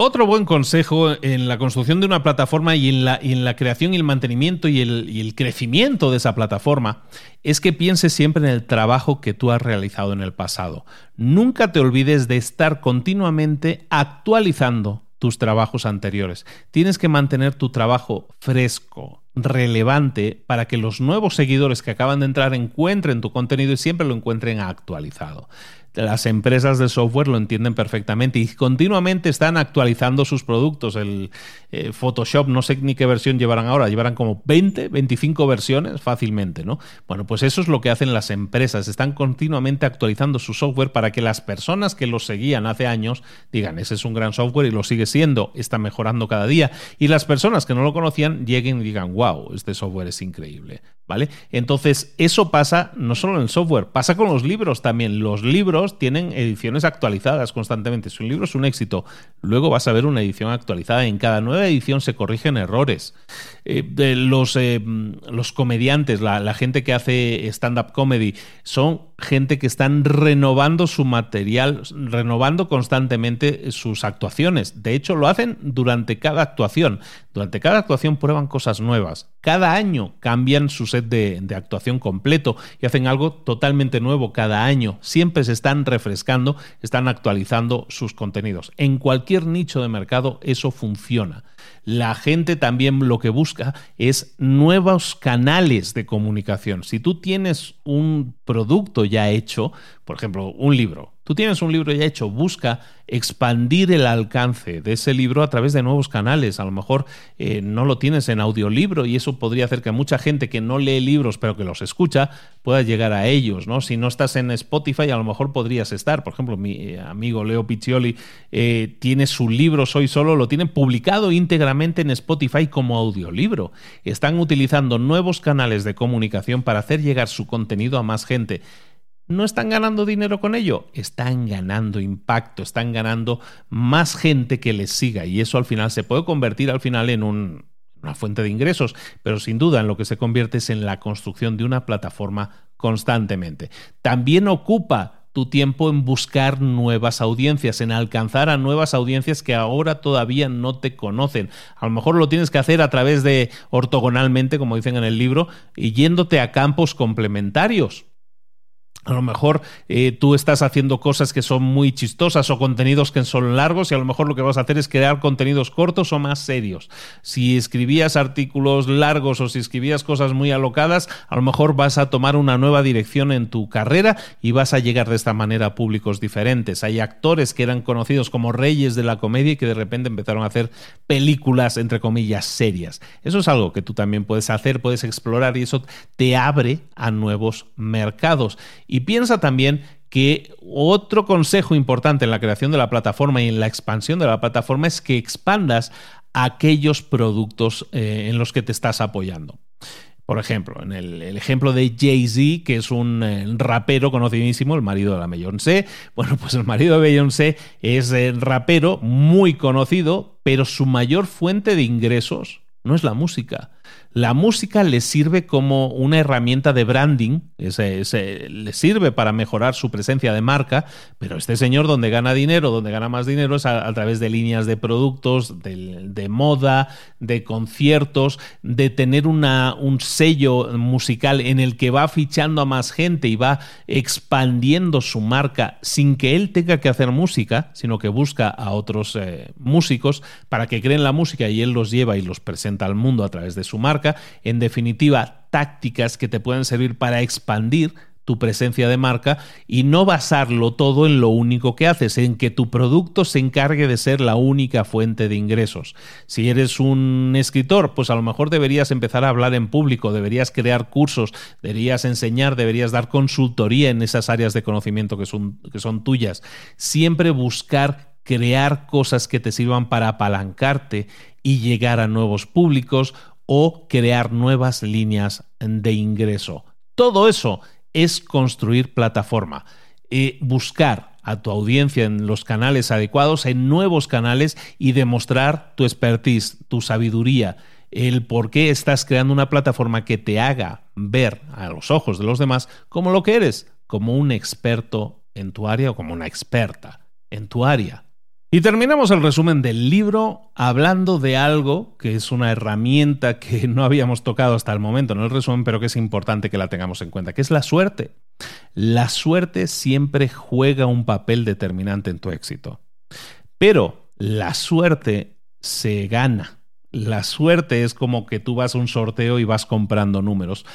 A: Otro buen consejo en la construcción de una plataforma y en la, creación y el mantenimiento y el, y el, crecimiento de esa plataforma es que pienses siempre en el trabajo que tú has realizado en el pasado. Nunca te olvides de estar continuamente actualizando tus trabajos anteriores. Tienes que mantener tu trabajo fresco, relevante, para que los nuevos seguidores que acaban de entrar encuentren tu contenido y siempre lo encuentren actualizado las empresas de software lo entienden perfectamente y continuamente están actualizando sus productos. El eh, Photoshop, no sé ni qué versión llevarán ahora, llevarán como 20, 25 versiones fácilmente, ¿no? Bueno, pues eso es lo que hacen las empresas, están continuamente actualizando su software para que las personas que lo seguían hace años digan, ese es un gran software y lo sigue siendo, está mejorando cada día, y las personas que no lo conocían lleguen y digan, wow, este software es increíble. ¿Vale? Entonces, eso pasa no solo en el software, pasa con los libros también. Los libros tienen ediciones actualizadas constantemente. Si un libro es un éxito, luego vas a ver una edición actualizada. En cada nueva edición se corrigen errores. Eh, los, eh, los comediantes, la gente que hace stand-up comedy, son gente que están renovando su material, renovando constantemente sus actuaciones. De hecho, lo hacen durante cada actuación. Durante cada actuación prueban cosas nuevas. Cada año cambian su set de, de, actuación completo y hacen algo totalmente nuevo cada año. Siempre se están refrescando, están actualizando sus contenidos. En cualquier nicho de mercado eso funciona. La gente también lo que busca es nuevos canales de comunicación. Si tú tienes un producto ya hecho, por ejemplo, un libro, Tú tienes un libro ya hecho, busca expandir el alcance de ese libro a través de nuevos canales. A lo mejor eh, no lo tienes en audiolibro y eso podría hacer que mucha gente que no lee libros pero que los escucha pueda llegar a ellos. ¿no? Si no estás en Spotify, a lo mejor podrías estar. Por ejemplo, mi eh, amigo Leo Piccioli eh, tiene su libro Soy Solo, lo tiene publicado íntegramente en Spotify como audiolibro. Están utilizando nuevos canales de comunicación para hacer llegar su contenido a más gente. ¿No están ganando dinero con ello? Están ganando impacto, están ganando más gente que les siga y eso al final se puede convertir al final en una fuente de ingresos, pero sin duda en lo que se convierte es en la construcción de una plataforma constantemente. También ocupa tu tiempo en buscar nuevas audiencias, en alcanzar a nuevas audiencias que ahora todavía no te conocen. A lo mejor lo tienes que hacer a través de ortogonalmente, como dicen en el libro, y yéndote a campos complementarios. A lo mejor eh, tú estás haciendo cosas que son muy chistosas o contenidos que son largos y a lo mejor lo que vas a hacer es crear contenidos cortos o más serios. Si escribías artículos largos o si escribías cosas muy alocadas, a lo mejor vas a tomar una nueva dirección en tu carrera y vas a llegar de esta manera a públicos diferentes. Hay actores que eran conocidos como reyes de la comedia y que de repente empezaron a hacer películas, entre comillas, serias. Eso es algo que tú también puedes hacer, puedes explorar y eso te abre a nuevos mercados. Y piensa también que otro consejo importante en la creación de la plataforma y en la expansión de la plataforma es que expandas aquellos productos eh, en los que te estás apoyando. Por ejemplo, en el, ejemplo de Jay-Z, que es un eh, rapero conocidísimo, el marido de la Beyoncé. Bueno, pues el marido de Beyoncé es el rapero muy conocido, pero su mayor fuente de ingresos no es la música, la música le sirve como una herramienta de branding, le sirve para mejorar su presencia de marca, pero este señor donde gana dinero, donde gana más dinero es a, través de líneas de productos, de, moda, de conciertos, de tener un sello musical en el que va fichando a más gente y va expandiendo su marca sin que él tenga que hacer música, sino que busca a otros eh, músicos para que creen la música y él los lleva y los presenta al mundo a través de su marca en definitiva, tácticas que te pueden servir para expandir tu presencia de marca y no basarlo todo en lo único que haces, en que tu producto se encargue de ser la única fuente de ingresos. Si eres un escritor, pues a lo mejor deberías empezar a hablar en público, deberías crear cursos, deberías enseñar, deberías dar consultoría en esas áreas de conocimiento que son, que son tuyas. Siempre buscar crear cosas que te sirvan para apalancarte y llegar a nuevos públicos o crear nuevas líneas de ingreso. Todo eso es construir plataforma. y buscar a tu audiencia en los canales adecuados, en nuevos canales y demostrar tu expertise, tu sabiduría, el por qué estás creando una plataforma que te haga ver a los ojos de los demás como lo que eres, como un experto en tu área o como una experta en tu área. Y terminamos el resumen del libro hablando de algo que es una herramienta que no habíamos tocado hasta el momento en el resumen, pero que es importante que la tengamos en cuenta, que es la suerte. La suerte siempre juega un papel determinante en tu éxito. Pero la suerte se gana. La suerte es como que tú vas a un sorteo y vas comprando números.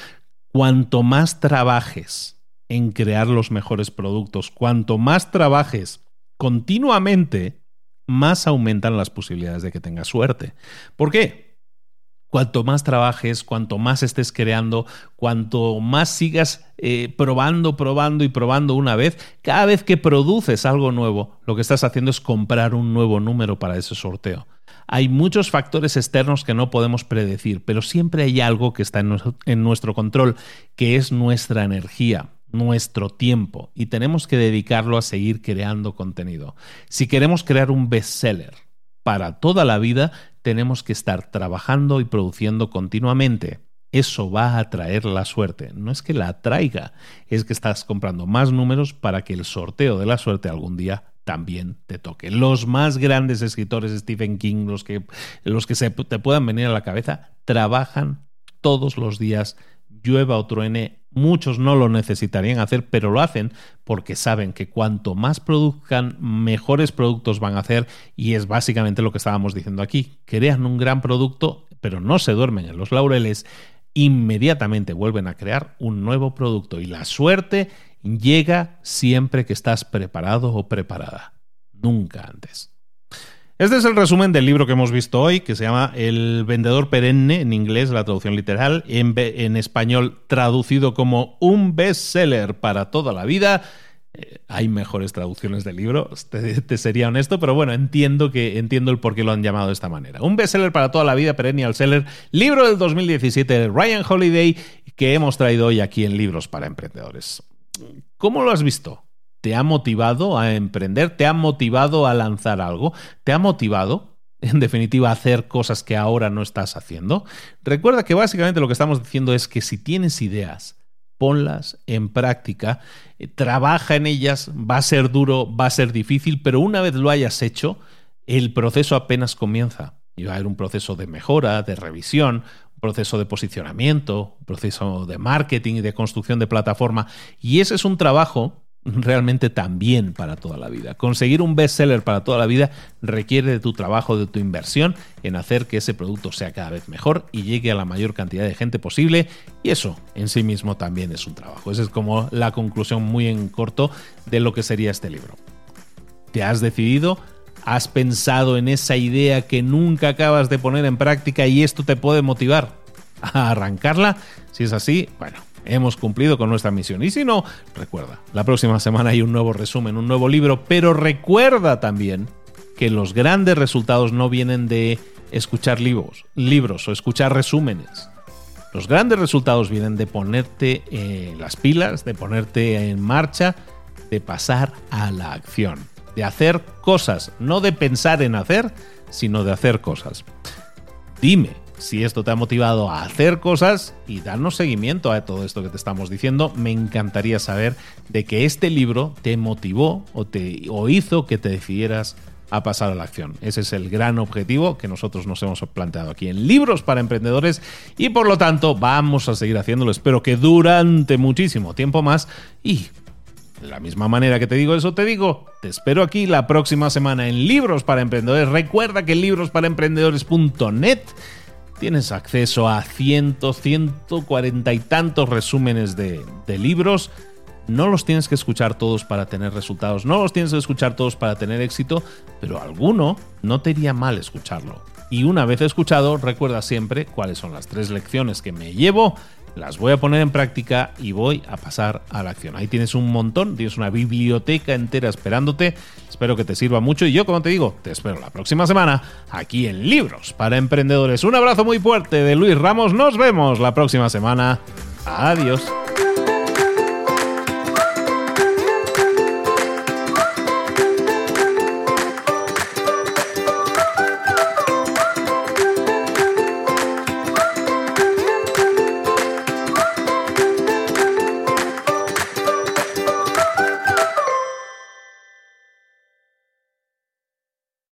A: Cuanto más trabajes en crear los mejores productos, cuanto más trabajes continuamente más aumentan las posibilidades de que tengas suerte. ¿Por qué? Cuanto más trabajes, cuanto más estés creando, cuanto más sigas eh, probando, probando y probando una vez, cada vez que produces algo nuevo, lo que estás haciendo es comprar un nuevo número para ese sorteo. Hay muchos factores externos que no podemos predecir, pero siempre hay algo que está en nuestro control, que es nuestra energía nuestro tiempo y tenemos que dedicarlo a seguir creando contenido. Si queremos crear un bestseller para toda la vida, tenemos que estar trabajando y produciendo continuamente. Eso va a traer la suerte. No es que la traiga, es que estás comprando más números para que el sorteo de la suerte algún día también te toque. Los más grandes escritores, Stephen King, los que, los que se te puedan venir a la cabeza, trabajan todos los días, llueva o truene, Muchos no lo necesitarían hacer, pero lo hacen porque saben que cuanto más produzcan, mejores productos van a hacer y es básicamente lo que estábamos diciendo aquí. Crean un gran producto, pero no se duermen en los laureles, inmediatamente vuelven a crear un nuevo producto y la suerte llega siempre que estás preparado o preparada, nunca antes. Este es el resumen del libro que hemos visto hoy, que se llama El vendedor perenne, en inglés, la traducción literal, en, en español traducido como un bestseller para toda la vida. Eh, hay mejores traducciones del libro, te, sería honesto, pero bueno, entiendo que entiendo el por qué lo han llamado de esta manera. Un bestseller para toda la vida, perennial seller, libro del 2017 de Ryan Holiday, que hemos traído hoy aquí en Libros para Emprendedores. ¿Cómo lo has visto? ¿Te ha motivado a emprender? ¿Te ha motivado a lanzar algo? ¿Te ha motivado, en definitiva, a hacer cosas que ahora no estás haciendo? Recuerda que básicamente lo que estamos diciendo es que si tienes ideas, ponlas en práctica, eh, trabaja en ellas, va a ser duro, va a ser difícil, pero una vez lo hayas hecho, el proceso apenas comienza. Y va a haber un proceso de mejora, de revisión, un proceso de posicionamiento, un proceso de marketing y de construcción de plataforma. Y ese es un trabajo realmente también para toda la vida. Conseguir un bestseller para toda la vida requiere de tu trabajo, de tu inversión en hacer que ese producto sea cada vez mejor y llegue a la mayor cantidad de gente posible y eso en sí mismo también es un trabajo. Esa es como la conclusión muy en corto de lo que sería este libro. ¿Te has decidido? ¿Has pensado en esa idea que nunca acabas de poner en práctica y esto te puede motivar a arrancarla? Si es así, bueno, hemos cumplido con nuestra misión. Y si no, recuerda, la próxima semana hay un nuevo resumen, un nuevo libro, pero recuerda también que los grandes resultados no vienen de escuchar libros, libros o escuchar resúmenes. Los grandes resultados vienen de ponerte eh, las pilas, de ponerte en marcha, de pasar a la acción, de hacer cosas, no de pensar en hacer, sino de hacer cosas. Dime, si esto te ha motivado a hacer cosas y darnos seguimiento a todo esto que te estamos diciendo, me encantaría saber de que este libro te motivó o, te, hizo que te decidieras a pasar a la acción. Ese es el gran objetivo que nosotros nos hemos planteado aquí en Libros para Emprendedores y por lo tanto vamos a seguir haciéndolo. Espero que durante muchísimo tiempo más y de la misma manera que te digo eso, te digo, te espero aquí la próxima semana en Libros para Emprendedores. Recuerda que librosparaemprendedores.net tienes acceso a cientos, ciento cuarenta y tantos resúmenes de, de libros. No los tienes que escuchar todos para tener resultados, no los tienes que escuchar todos para tener éxito, pero alguno no te iría mal escucharlo. Y una vez escuchado, recuerda siempre cuáles son las tres lecciones que me llevo las voy a poner en práctica y voy a pasar a la acción. Ahí tienes un montón, tienes una biblioteca entera esperándote. Espero que te sirva mucho y yo, como te digo, te espero la próxima semana aquí en Libros para Emprendedores. Un abrazo muy fuerte de Luis Ramos. Nos vemos la próxima semana. Adiós.